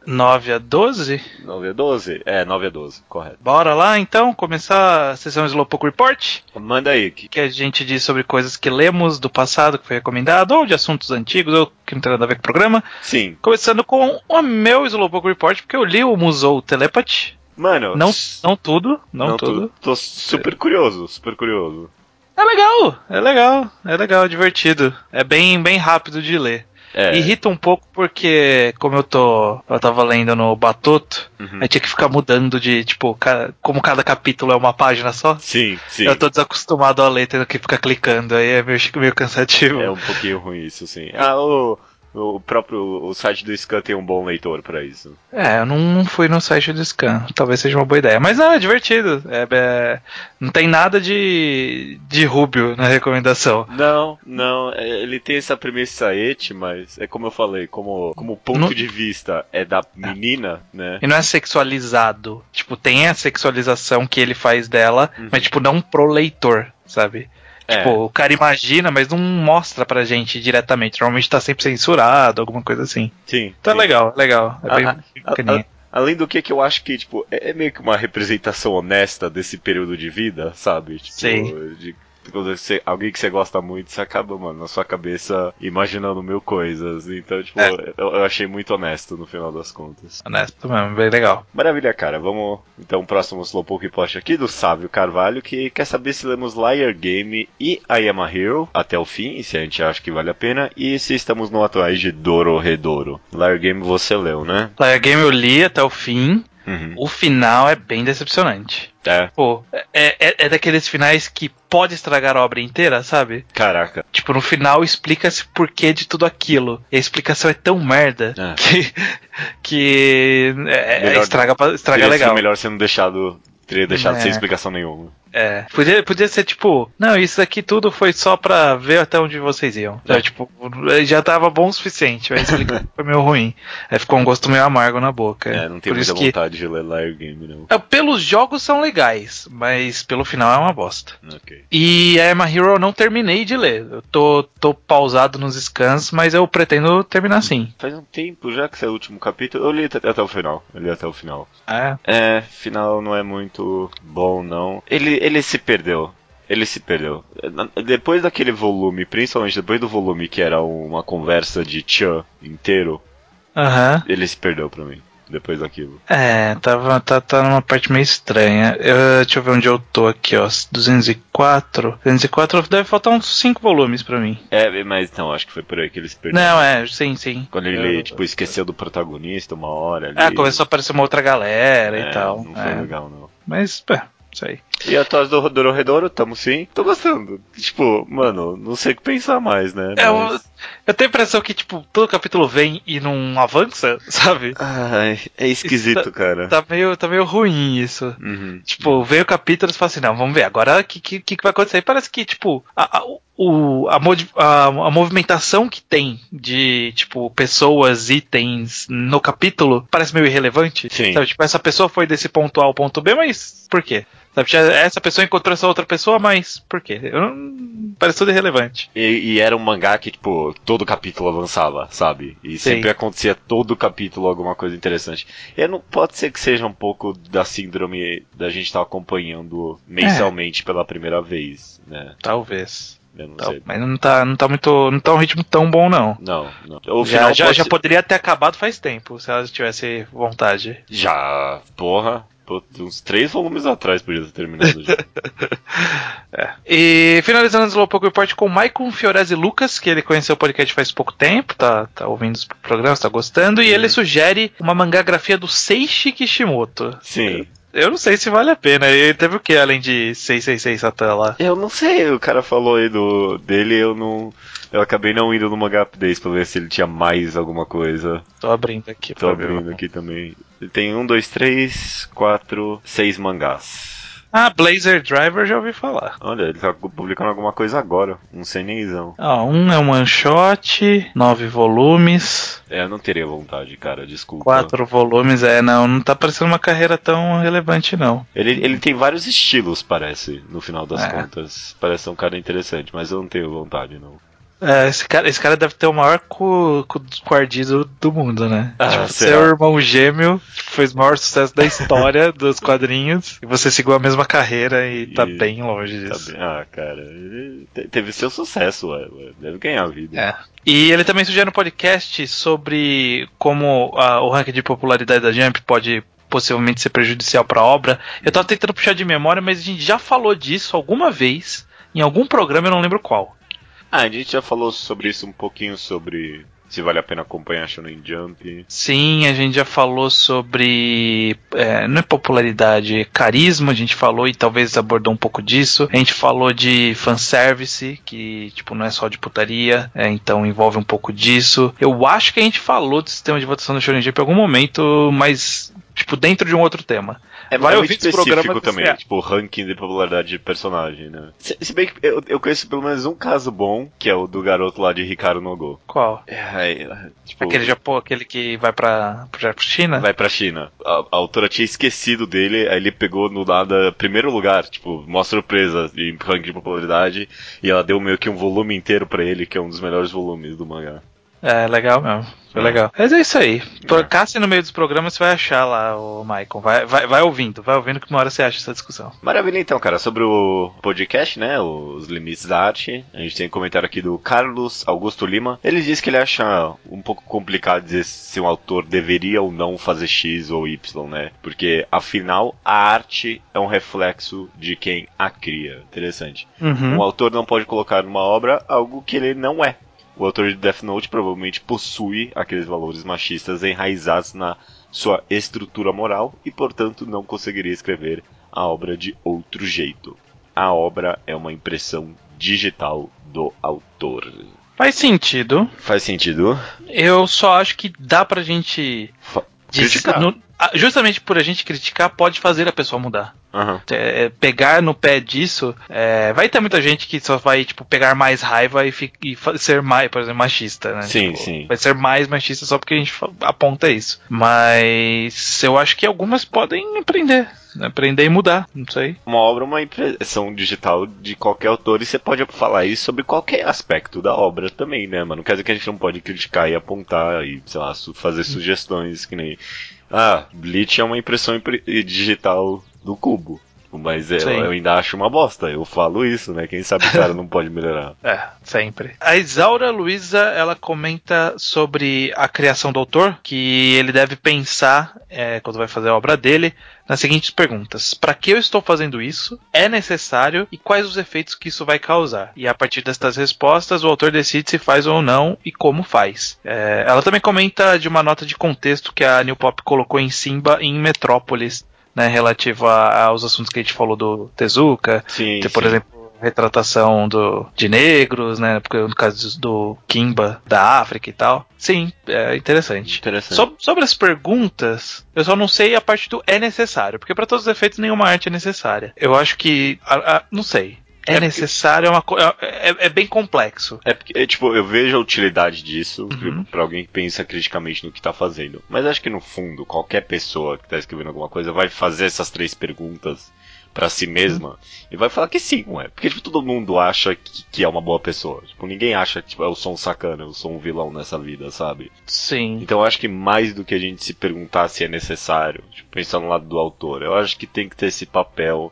9 a 12. 9 a 12? É, 9 a 12, correto. Bora lá então começar a sessão Slowpoke Report. Manda aí, que Que a gente diz sobre coisas que lemos do passado, que foi recomendado, ou de assuntos antigos, ou que não tem nada a ver com o programa. Sim. Começando com o meu Slowpoke Report, porque eu li o Musou Telepathy. Mano, Não, não tudo, não, tô- tudo. Tô super curioso, super curioso. É legal, é legal, é legal, é divertido. É bem, bem rápido de ler. É. Irrita um pouco porque, como eu tô. Eu tava lendo no Batoto, Uhum. aí tinha que ficar mudando de, tipo, como cada capítulo é uma página só. Sim, sim. Eu tô desacostumado a ler, tendo que ficar clicando, aí é meio, meio cansativo. É um pouquinho ruim isso, sim. Ah, o, o próprio o site do Scan tem um bom leitor pra isso. É, eu não fui no site do Scan. Talvez seja uma boa ideia. Mas não, é divertido. É, é- não tem nada de, de Rubio na recomendação. Não, não, é, ele tem essa premissa et, mas é como eu falei, como, como ponto Não- de vista é da menina, né? E não é sexualizado. Tipo, tem a sexualização que ele faz dela, mas, tipo, não pro leitor, sabe? É. Tipo, o cara imagina, mas não mostra pra gente diretamente. Normalmente tá sempre censurado, alguma coisa assim. Sim. Então sim. é legal, legal. É bem. A- Além do que, que eu acho que, tipo, é é meio que uma representação honesta desse período de vida, sabe? Tipo, Sim. de quando você, alguém que você gosta muito, você acaba, mano, na sua cabeça imaginando mil coisas. Então, tipo, É. eu, eu achei muito honesto no final das contas. Honesto mesmo, bem legal. Maravilha, cara. Vamos então próximo Slowpoke Post aqui do Sávio Carvalho, que quer saber se lemos Liar Game e I Am a Hero até o fim, e se a gente acha que vale a pena, e se estamos no atuais de Doro Redoro. Liar Game você leu, né? Liar Game eu li até o fim. Uhum. O final é bem decepcionante. É, Pô, é, é, é daqueles finais que pode estragar a obra inteira, sabe? caraca. Tipo, no final explica-se porquê de tudo aquilo. E a explicação é tão merda É. que, que é, Melhor- estraga, estraga legal. melhor sendo deixado. Teria deixado É. sem explicação nenhuma. É. Podia, podia ser tipo, não, isso aqui tudo foi só pra ver até onde vocês iam. É. Já, tipo, já tava bom o suficiente, mas explicar foi meio ruim. Aí ficou um gosto meio amargo na boca. É, não isso muita que vontade de ler Liar Game, não. é, pelos jogos são legais, mas pelo final é uma bosta. Ok. E a Emma Hero eu não terminei de ler. Eu tô, tô pausado nos scans, mas eu pretendo terminar sim. Faz um tempo já que saiu o último capítulo, eu li até, até o final. Eu li até o final. É. É, final não é muito bom, não. Ele, ele se perdeu. Ele se perdeu. Depois daquele volume, principalmente depois do volume que era uma conversa de Chan inteiro, Aham. ele se perdeu pra mim. Depois daquilo. É, tava, tá, tá numa parte meio estranha. Eu, deixa eu ver onde eu tô aqui, ó. 204. 204 deve faltar uns 5 volumes pra mim. É, mas não, acho que foi por aí que ele se perdeu. Não, é, sim, sim. Quando ele, tipo, esqueceu do protagonista uma hora ali. Ah, começou a aparecer uma outra galera É, e tal. Não foi É. legal, não. Mas, pé, isso aí. E atrás do Dororedoro, tamo sim. Tô gostando. Tipo, mano, não sei o que pensar mais, né? É, Mas- eu, tenho a impressão que, tipo, todo capítulo vem e não avança, sabe? Ai, é esquisito, Isso cara. Tá meio, tá meio ruim isso. Uhum. Tipo, veio o capítulo e você fala assim, não, vamos ver, agora o que, que, que vai acontecer? E parece que, tipo, a, a, o, a, a, a movimentação que tem de, tipo, pessoas, itens no capítulo parece meio irrelevante. Sim. Sabe, tipo, essa pessoa foi desse ponto A ao ponto B, mas por quê? Sabe, já- essa pessoa encontrou essa outra pessoa, mas por quê? Eu não, parece tudo irrelevante. E, e era um mangá que, tipo, todo capítulo avançava, sabe? E Sim. sempre acontecia todo capítulo alguma coisa interessante. E não pode ser que seja um pouco da síndrome da gente estar acompanhando mensalmente pela primeira vez, né? Talvez. Não mas não tá, não tá muito. Não tá um ritmo tão bom, não. Não, não. O Já, já, pode já poderia ter acabado faz tempo, se ela tivesse vontade. Já, porra. Pô, uns três volumes atrás podia ter terminado já. E finalizando o Slowpoke Report com o Maicon Fiorese Lucas, que ele conheceu o podcast faz pouco tempo, tá, tá ouvindo os programas, tá gostando, e ele sugere uma mangagrafia do Seishi Kishimoto. Sim. Eu não sei se vale a pena. Ele teve o que além de 666 Satan lá? Eu não sei, o cara falou aí do dele, eu não. Eu acabei não indo no Manga Updates pra ver se ele tinha mais alguma coisa. Tô abrindo aqui Tô pra ver. abrindo aqui também. Ele tem um, dois, três, quatro, seis mangás. Ah, Blazer Driver já ouvi falar. Olha, ele tá publicando alguma coisa agora. Um CNIzão. Ó, um é um one shot, nove volumes, É, eu não teria vontade, cara, desculpa. quatro volumes. É, não, não tá parecendo uma carreira tão relevante, não. Ele, ele tem vários estilos, parece, no final das É. contas. Parece um cara interessante, mas eu não tenho vontade, não. É, esse cara, esse cara deve ter o maior cu, cu coardido do mundo, né? Ah, tipo, seu irmão gêmeo fez o maior sucesso da história dos quadrinhos e você seguiu a mesma carreira e tá E- bem longe Tá disso. bem- Ah, cara, ele te- teve seu sucesso, ué, ué. Deve ganhar a vida. É. E ele também sugere no podcast sobre como ah, o ranking de popularidade da Jump pode possivelmente ser prejudicial pra obra. Eu tava tentando puxar de memória, mas a gente já falou disso alguma vez em algum programa, eu não lembro qual. Ah, a gente já falou sobre isso um pouquinho sobre se vale a pena acompanhar Shonen Jump. Sim, a gente já falou sobre. É, não é popularidade, é carisma, a gente falou e talvez abordou um pouco disso. A gente falou de fanservice, que tipo, não é só de putaria, é, então envolve um pouco disso. Eu acho que a gente falou do sistema de votação do Shonen Jump em algum momento, mas tipo, dentro de um outro tema. É Vai ouvir muito esse específico programa também, você- tipo, ranking de popularidade de personagem, né? Se, se bem que eu, eu conheço pelo menos um caso bom, que é o do garoto lá de Ricardo Nogo. Qual? É, é, tipo, Aquele Japão, aquele que vai pra, pra China? vai pra China. A, a autora tinha esquecido dele, aí ele pegou no nada primeiro lugar, tipo, mó surpresa em ranking de popularidade, e ela deu meio que um volume inteiro pra ele, que é um dos melhores volumes do mangá. É, legal mesmo. Foi É. legal. Mas é isso aí. Por, caça no meio dos programas, você vai achar lá o Michael. Vai, vai, vai ouvindo, vai ouvindo que uma hora você acha essa discussão. Maravilha então, cara. Sobre o podcast, né? Os limites da arte. A gente tem um comentário aqui do Carlos Augusto Lima. Ele diz que ele acha um pouco complicado dizer se um autor deveria ou não fazer X ou Y, né? Porque, afinal, a arte é um reflexo de quem a cria. Interessante. Uhum. Um autor não pode colocar numa obra algo que ele não é. O autor de Death Note provavelmente possui aqueles valores machistas enraizados na sua estrutura moral e, portanto, não conseguiria escrever a obra de outro jeito. A obra é uma impressão digital do autor. Faz sentido. Faz sentido? Eu só acho que dá pra gente. Fa- criticar. no- justamente por a gente criticar, pode fazer a pessoa mudar. Aham. É, pegar no pé disso, é, vai ter muita gente que só vai, tipo, pegar mais raiva e, e ser mais, por exemplo, machista, né? Sim, Tipo, sim. Vai ser mais machista só porque a gente aponta isso. Mas eu acho que algumas podem aprender. Aprender e mudar, não sei. Uma obra é uma impressão digital de qualquer autor e você pode falar isso sobre qualquer aspecto da obra também, né, mano? Quer dizer que a gente não pode criticar e apontar e, sei lá, fazer sugestões que nem. Ah, Bleach é uma impressão impre- digital do cubo. Mas eu, Sim. eu ainda acho uma bosta. Eu falo isso, né? Quem sabe o cara não pode melhorar. É, sempre. A Isaura Luiza, ela comenta sobre a criação do autor, que ele deve pensar, é, quando vai fazer a obra dele, nas seguintes perguntas. Para que eu estou fazendo isso? É necessário? E quais os efeitos que isso vai causar? E a partir destas respostas, o autor decide se faz ou não e como faz. É, ela também comenta de uma nota de contexto que a New Pop colocou em Simba em Metrópolis, né, relativa aos assuntos que a gente falou do Tezuka, Sim. tem, por sim. exemplo, retratação do, de negros, né? Porque no caso do Kimba, da África e tal. Sim, é interessante. Interessante. So- sobre as perguntas, eu só não sei a parte do é necessário, porque para todos os efeitos nenhuma arte é necessária. Eu acho que, a- a- não sei. É, É porque- necessário, é, uma, é, é- é bem complexo. É porque, é, tipo, eu vejo a utilidade disso Uhum. pra alguém que pensa criticamente no que tá fazendo. Mas acho que no fundo, qualquer pessoa que tá escrevendo alguma coisa vai fazer essas três perguntas pra si mesma e vai falar que sim, ué. Porque, tipo, todo mundo acha que, que é uma boa pessoa. Tipo, ninguém acha que tipo, eu sou um sacana, eu sou um vilão nessa vida, sabe? Sim. Então eu acho que mais do que a gente se perguntar se é necessário, tipo, pensar no lado do autor, eu acho que tem que ter esse papel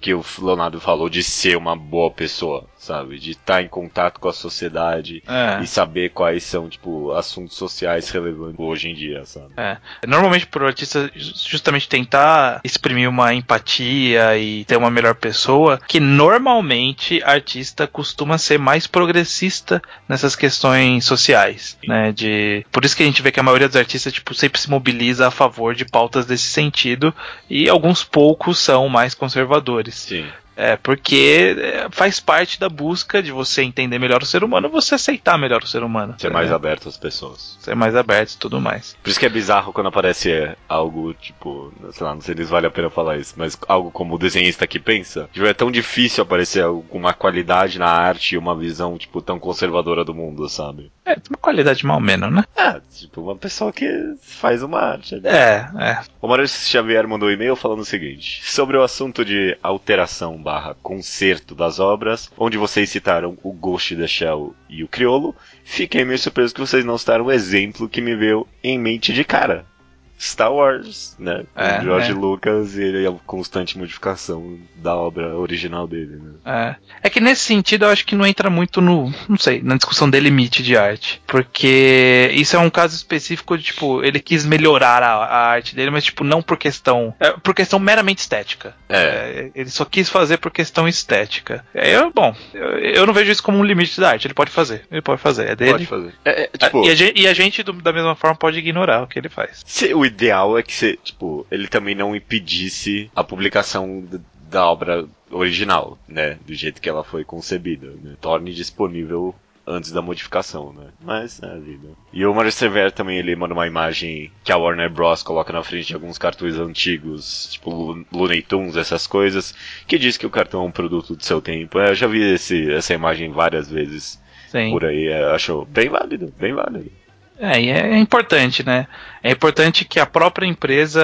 que o Leonardo falou de ser uma boa pessoa, sabe? De estar em contato com a sociedade É. e saber quais são, tipo, assuntos sociais relevantes hoje em dia, sabe? É. Normalmente pro artista justamente tentar exprimir uma empatia e ter uma melhor pessoa, que normalmente artista costuma ser mais progressista nessas questões sociais, né? De por isso que a gente vê que a maioria dos artistas tipo sempre se mobiliza a favor de pautas desse sentido e alguns poucos são mais conservadores. Sim. É, porque é, faz parte da busca de você entender melhor o ser humano, você aceitar melhor o ser humano. Ser mais aberto às pessoas. Ser mais aberto e tudo mais. Por isso que é bizarro quando aparece algo, tipo, sei lá, não sei se vale a pena falar isso, mas algo como o desenhista que pensa. Tipo, é tão difícil aparecer algo com uma qualidade na arte e uma visão, tipo, tão conservadora do mundo, sabe? É, uma qualidade mal menos, né? É, tipo, uma pessoa que faz uma arte. né? É, é. O Maurício Xavier mandou um e-mail falando o seguinte: sobre o assunto de alteração barra conserto das obras, onde vocês citaram o Ghost in the Shell e o Criolo, fiquei meio surpreso que vocês não citaram o exemplo que me veio em mente de cara. Star Wars, né? É, o George é. Lucas e ele é a constante modificação da obra original dele, né? É. É que nesse sentido eu acho que não entra muito no, não sei, na discussão de limite de arte. Porque isso é um caso específico de, tipo, ele quis melhorar a, a arte dele, mas, tipo, não por questão. É, por questão meramente estética. É. É, ele só quis fazer por questão estética. É, eu, bom, eu, eu não vejo isso como um limite da arte. Ele pode fazer. Ele pode fazer. É dele. Pode fazer. É, é, tipo, e, a gente, e a gente, do- da mesma forma, pode ignorar o que ele faz. se- o ideal é que você, tipo, ele também não impedisse a publicação da obra original, né? Do jeito que ela foi concebida, né? Torne disponível antes da modificação, né? Mas é a vida. E o Mario Severo também ele manda uma imagem que a Warner Bros coloca na frente de alguns cartões antigos, tipo Looney Tunes, essas coisas, que diz que o cartão é um produto do seu tempo. É, eu já vi esse, essa imagem várias vezes Sim. por aí, é, acho bem válido, bem válido. É, e é importante, né? É importante que a própria empresa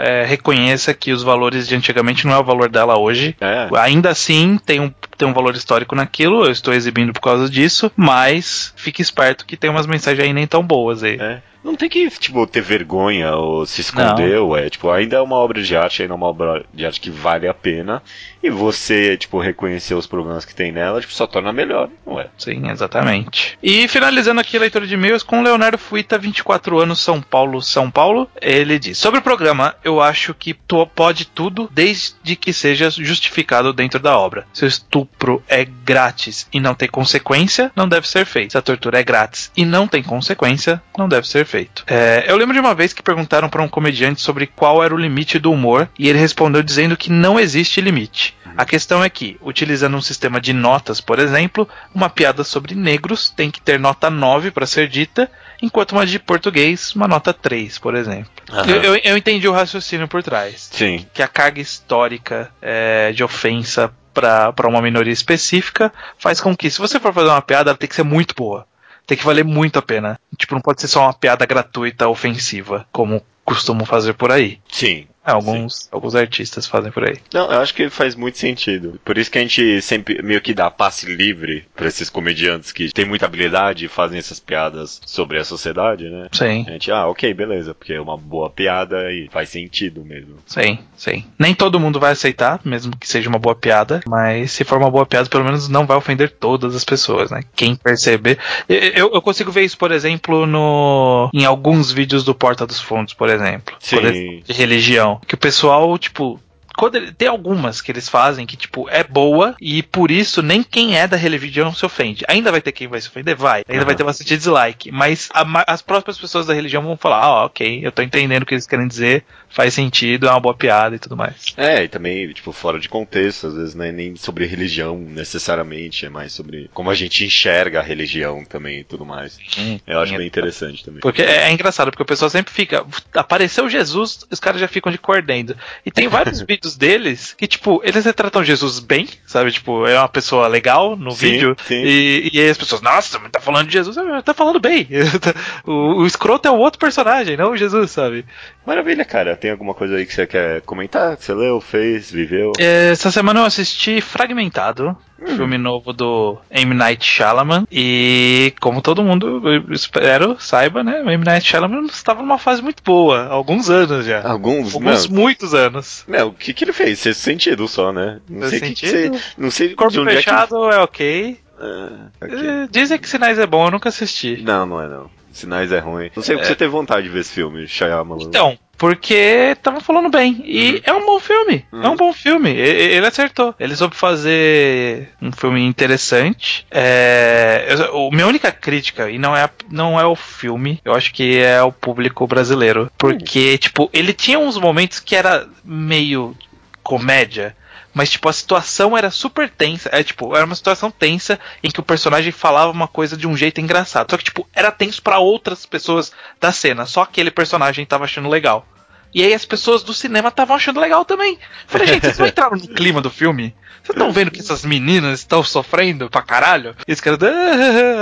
é, reconheça que os valores de antigamente não é o valor dela hoje. É. Ainda assim, tem um, tem um valor histórico naquilo, eu estou exibindo por causa disso, mas fique esperto que tem umas mensagens aí nem tão boas aí. É. Não tem que, tipo, ter vergonha ou se esconder, ué. Tipo, ainda é uma obra de arte, ainda é uma obra de arte que vale a pena. E você, tipo, reconhecer os problemas que tem nela, tipo, só torna melhor, ué. Sim, exatamente. E finalizando aqui a leitura de e-mails com Leonardo Fuita, 24 anos, São Paulo, São Paulo. Ele diz: Sobre o programa, eu acho que tu pode tudo desde que seja justificado dentro da obra. Se o estupro é grátis e não tem consequência, não deve ser feito. Se a tortura é grátis e não tem consequência, não deve ser feito. É, eu lembro de uma vez que perguntaram para um comediante sobre qual era o limite do humor e ele respondeu dizendo que não existe limite. A questão é que, utilizando um sistema de notas, por exemplo, uma piada sobre negros tem que ter nota 9 para ser dita, enquanto uma de português, uma nota 3, por exemplo. Eu, eu- eu entendi o raciocínio por trás. Sim. Que a carga histórica é, de ofensa para uma minoria específica faz com que, se você for fazer uma piada, ela tem que ser muito boa. Tem que valer muito a pena. Tipo, não pode ser só uma piada gratuita, ofensiva, como costumam fazer por aí. Sim. É, alguns, alguns artistas fazem por aí. Não, eu acho que faz muito sentido. Por isso que a gente sempre meio que dá passe livre pra esses comediantes que têm muita habilidade e fazem essas piadas sobre a sociedade, né? Sim. A gente, ah, ok, beleza, porque é uma boa piada e faz sentido mesmo. Sim, sim. Nem todo mundo vai aceitar, mesmo que seja uma boa piada, mas se for uma boa piada, pelo menos não vai ofender todas as pessoas, né? Quem perceber. Eu, eu- consigo ver isso, por exemplo, no em alguns vídeos do Porta dos Fundos, por exemplo. Sim. De religião. Que o pessoal, tipo. Quando ele- tem algumas que eles fazem que, tipo, é boa e por isso nem quem é da religião se ofende. Ainda vai ter quem vai se ofender? Vai. Ainda Aham. vai ter bastante dislike. Mas a as próprias pessoas da religião vão falar: ah, ok, eu tô entendendo o que eles querem dizer, faz sentido, é uma boa piada e tudo mais. É, e também, tipo, fora de contexto, às vezes não é nem sobre religião necessariamente, é mais sobre como a gente enxerga a religião também e tudo mais. Eu acho bem interessante também. Porque é, é engraçado, porque o pessoal sempre fica. Apareceu Jesus, os caras já ficam de cordendo. E tem vários vídeos deles que, tipo, eles retratam Jesus bem, sabe? Tipo, é uma pessoa legal no Sim, vídeo. sim. E, e aí as pessoas, nossa, mas tá falando de Jesus, tá falando bem. o, o escroto é o outro personagem, não o Jesus, sabe? Maravilha, cara. Tem alguma coisa aí que você quer comentar? Que você leu, fez, viveu? É, Essa semana eu assisti Fragmentado, Hum. filme novo do M. Night Shyamalan. E como todo mundo, eu espero, saiba, né? O M. Night Shyamalan estava numa fase muito boa, há alguns anos já. Alguns, Alguns não. muitos anos. Não, o que que ele fez? Fez sentido só, né? Não sei o que que sentido? você... Não sei Corpo de onde Fechado é, ok. é que... Ah, ok. É, Dizem que Sinais é bom, eu nunca assisti. Não, não é não. Sinais é ruim. Não sei o que você teve vontade de ver esse filme, Shyamalan. Então, porque tava falando bem. E é um bom filme. É um bom filme. Ele acertou. Ele soube fazer um filme interessante. É, eu- o minha única crítica, e não é, não é o filme, eu acho que é o público brasileiro. Porque, tipo, ele tinha uns momentos que era meio comédia. Mas, tipo, a situação era super tensa. É, tipo, era uma situação tensa em que o personagem falava uma coisa de um jeito engraçado. Só que, tipo, era tenso pra outras pessoas da cena. Só aquele personagem tava achando legal. E aí as pessoas do cinema estavam achando legal também. Falei, gente, vocês não entraram no clima do filme? Vocês estão vendo que essas meninas estão sofrendo pra caralho? E esse cara,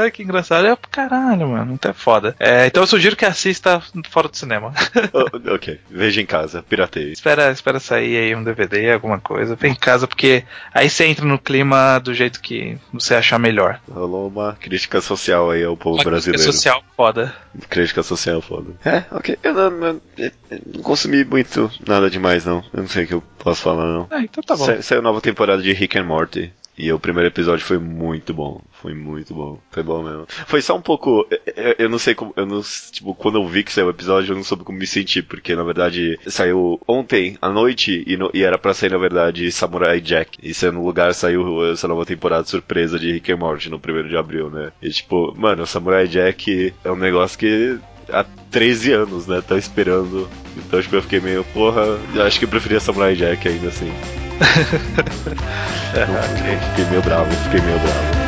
ah, que engraçado. É, caralho, mano, então é foda. É, então eu sugiro que assista fora do cinema. Oh, ok, veja em casa, pirateia. espera, espera sair aí um DVD, alguma coisa. Vem em casa, porque aí você entra no clima do jeito que você achar melhor. Rolou uma crítica social aí ao povo Uma crítica brasileiro. social foda. Crítica social foda. É, ok. Eu não, eu não consumi muito nada demais, não. Eu não sei o que eu posso falar, não. Ah, então tá bom. Sa- Saiu nova temporada de Rick and Morty. E o primeiro episódio foi muito bom. Foi muito bom. Foi bom mesmo. Foi só um pouco. Eu, eu não sei como. Eu não, tipo, quando eu vi que saiu o episódio, eu não soube como me sentir. Porque na verdade saiu ontem à noite e, no- e era pra sair, na verdade, Samurai Jack. E saiu no lugar saiu essa nova temporada surpresa de Rick and Morty no primeiro de abril, né? E tipo, mano, Samurai Jack é um negócio que há 13 anos, né? Tá esperando. Então, tipo, eu fiquei meio, porra, acho que eu preferia Samurai Jack ainda assim. Não, Fiquei meio bravo, fiquei meio bravo.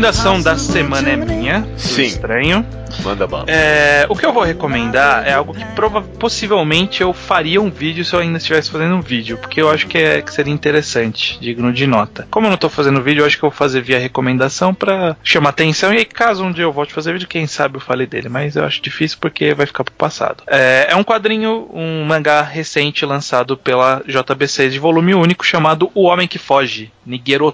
Recomendação da semana é minha. Sim. Estranho. Manda bala. É, o que eu vou recomendar é algo que prova possivelmente eu faria um vídeo se eu ainda estivesse fazendo um vídeo, porque eu acho que, é, que seria interessante, digno de nota. Como eu não tô fazendo vídeo, eu acho que eu vou fazer via recomendação pra chamar atenção, e aí caso um dia eu volte a fazer vídeo, quem sabe eu falei dele, mas eu acho difícil porque vai ficar pro passado. É, é um quadrinho, um mangá recente lançado pela JBC de volume único chamado O Homem que Foge, Nigeru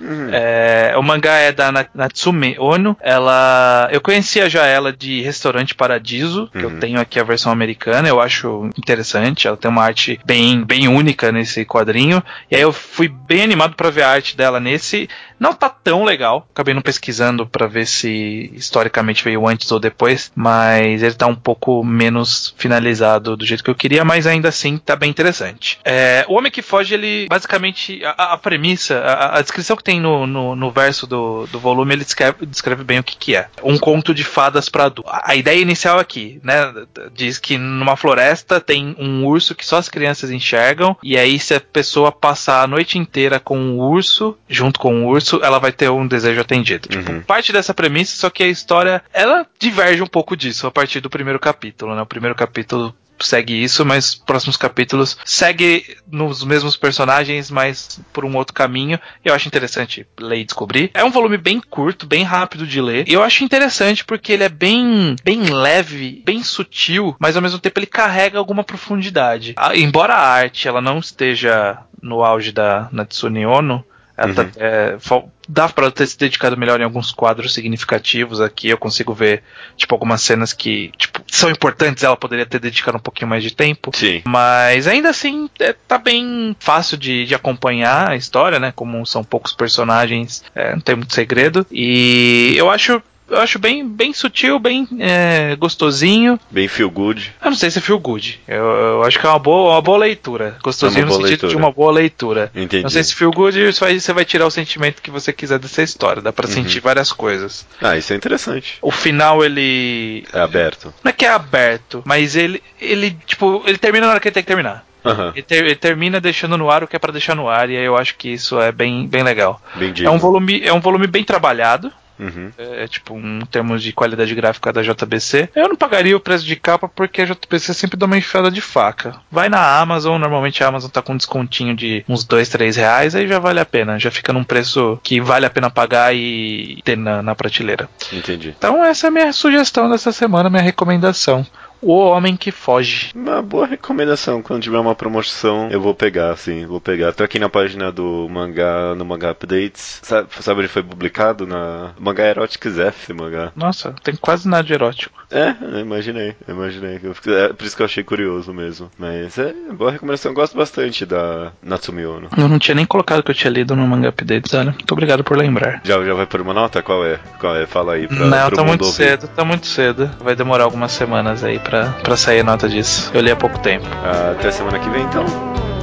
Otoko. É, o mangá é da Na- Natsume Ono. Ela, eu conhecia já ela de Restaurante Paradiso, que eu Uhum. tenho aqui a versão americana. Eu acho interessante. Ela tem uma arte bem, bem única nesse quadrinho. E aí eu fui bem animado pra ver a arte dela nesse. Não tá tão legal. Acabei não pesquisando pra ver se historicamente veio antes ou depois, mas ele tá um pouco menos finalizado do jeito que eu queria, mas ainda assim tá bem interessante. É, o Homem que Foge, ele basicamente a, a- a premissa, a, a descrição que tem no, no, no verso do, do volume, ele descreve, descreve bem o que, que é. Um conto de fadas para adultos. A, ideia inicial aqui, né, diz que numa floresta tem um urso que só as crianças enxergam, e aí se a pessoa passar a noite inteira com o urso, junto com o urso, ela vai ter um desejo atendido. Tipo, Uhum. parte dessa premissa, só que a história, ela diverge um pouco disso a partir do primeiro capítulo, né? O primeiro capítulo segue isso, mas os próximos capítulos segue nos mesmos personagens, mas por um outro caminho. Eu acho interessante ler e descobrir. É um volume bem curto, bem rápido de ler. E eu acho interessante porque ele é bem, bem leve, bem sutil, mas ao mesmo tempo ele carrega alguma profundidade. Ah, embora a arte ela não esteja no auge da Natsune Ono, ela tá- Uhum. é, fal- dá pra ela ter se dedicado melhor em alguns quadros significativos aqui. Eu consigo ver, tipo, algumas cenas que, tipo, são importantes. Ela poderia ter dedicado um pouquinho mais de tempo. Sim. Mas ainda assim, é, tá bem fácil de, de acompanhar a história, né? Como são poucos personagens, é, não tem muito segredo. E eu acho. Eu acho bem, bem sutil, bem é, gostosinho. Bem feel good. Eu não sei se é feel good. Eu, eu acho que é uma boa, uma boa leitura. Gostosinho É boa no sentido leitura. de uma boa leitura. Entendi. Não sei se feel good você vai, tirar o sentimento que você quiser dessa história. Dá Uhum. pra sentir várias coisas. Ah, isso é interessante. O final, ele. É aberto. Não é que é aberto, mas ele. ele, tipo, ele termina na hora que ele tem que terminar. Aham. Ele, ter- ele termina deixando no ar o que é pra deixar no ar, e aí eu acho que isso é bem, bem legal. Bem É um, volume, é um volume bem trabalhado. Uhum. É, tipo, um, em termos de qualidade gráfica da JBC. Eu não pagaria o preço de capa porque a JBC sempre dá uma enfiada de faca. Vai na Amazon, normalmente a Amazon tá com um descontinho de uns 2, 3 reais, aí já vale a pena. Já fica num preço que vale a pena pagar e ter na, na prateleira. Entendi. Então essa é a minha sugestão dessa semana, minha recomendação. O Homem que Foge. Uma boa recomendação. Quando tiver uma promoção, eu vou pegar, sim, vou pegar. Tô aqui na página do mangá, no Mangá Updates. Sabe, sabe onde foi publicado? Na Mangá Erotics F, mangá. Nossa, tem quase nada de erótico. É, imaginei, imaginei. É por isso que eu achei curioso mesmo. Mas é boa recomendação, eu gosto bastante da Natsumi Ono. Eu não tinha nem colocado que eu tinha lido no Manga Updates, olha. Muito obrigado por lembrar. Já, já vai por uma nota? Qual é? Qual é? Fala aí pra, não, tá muito ouvir. cedo, tá muito cedo. Vai demorar algumas semanas aí pra, pra sair nota disso. Eu li há pouco tempo. Até semana que vem, então.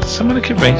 Semana que vem.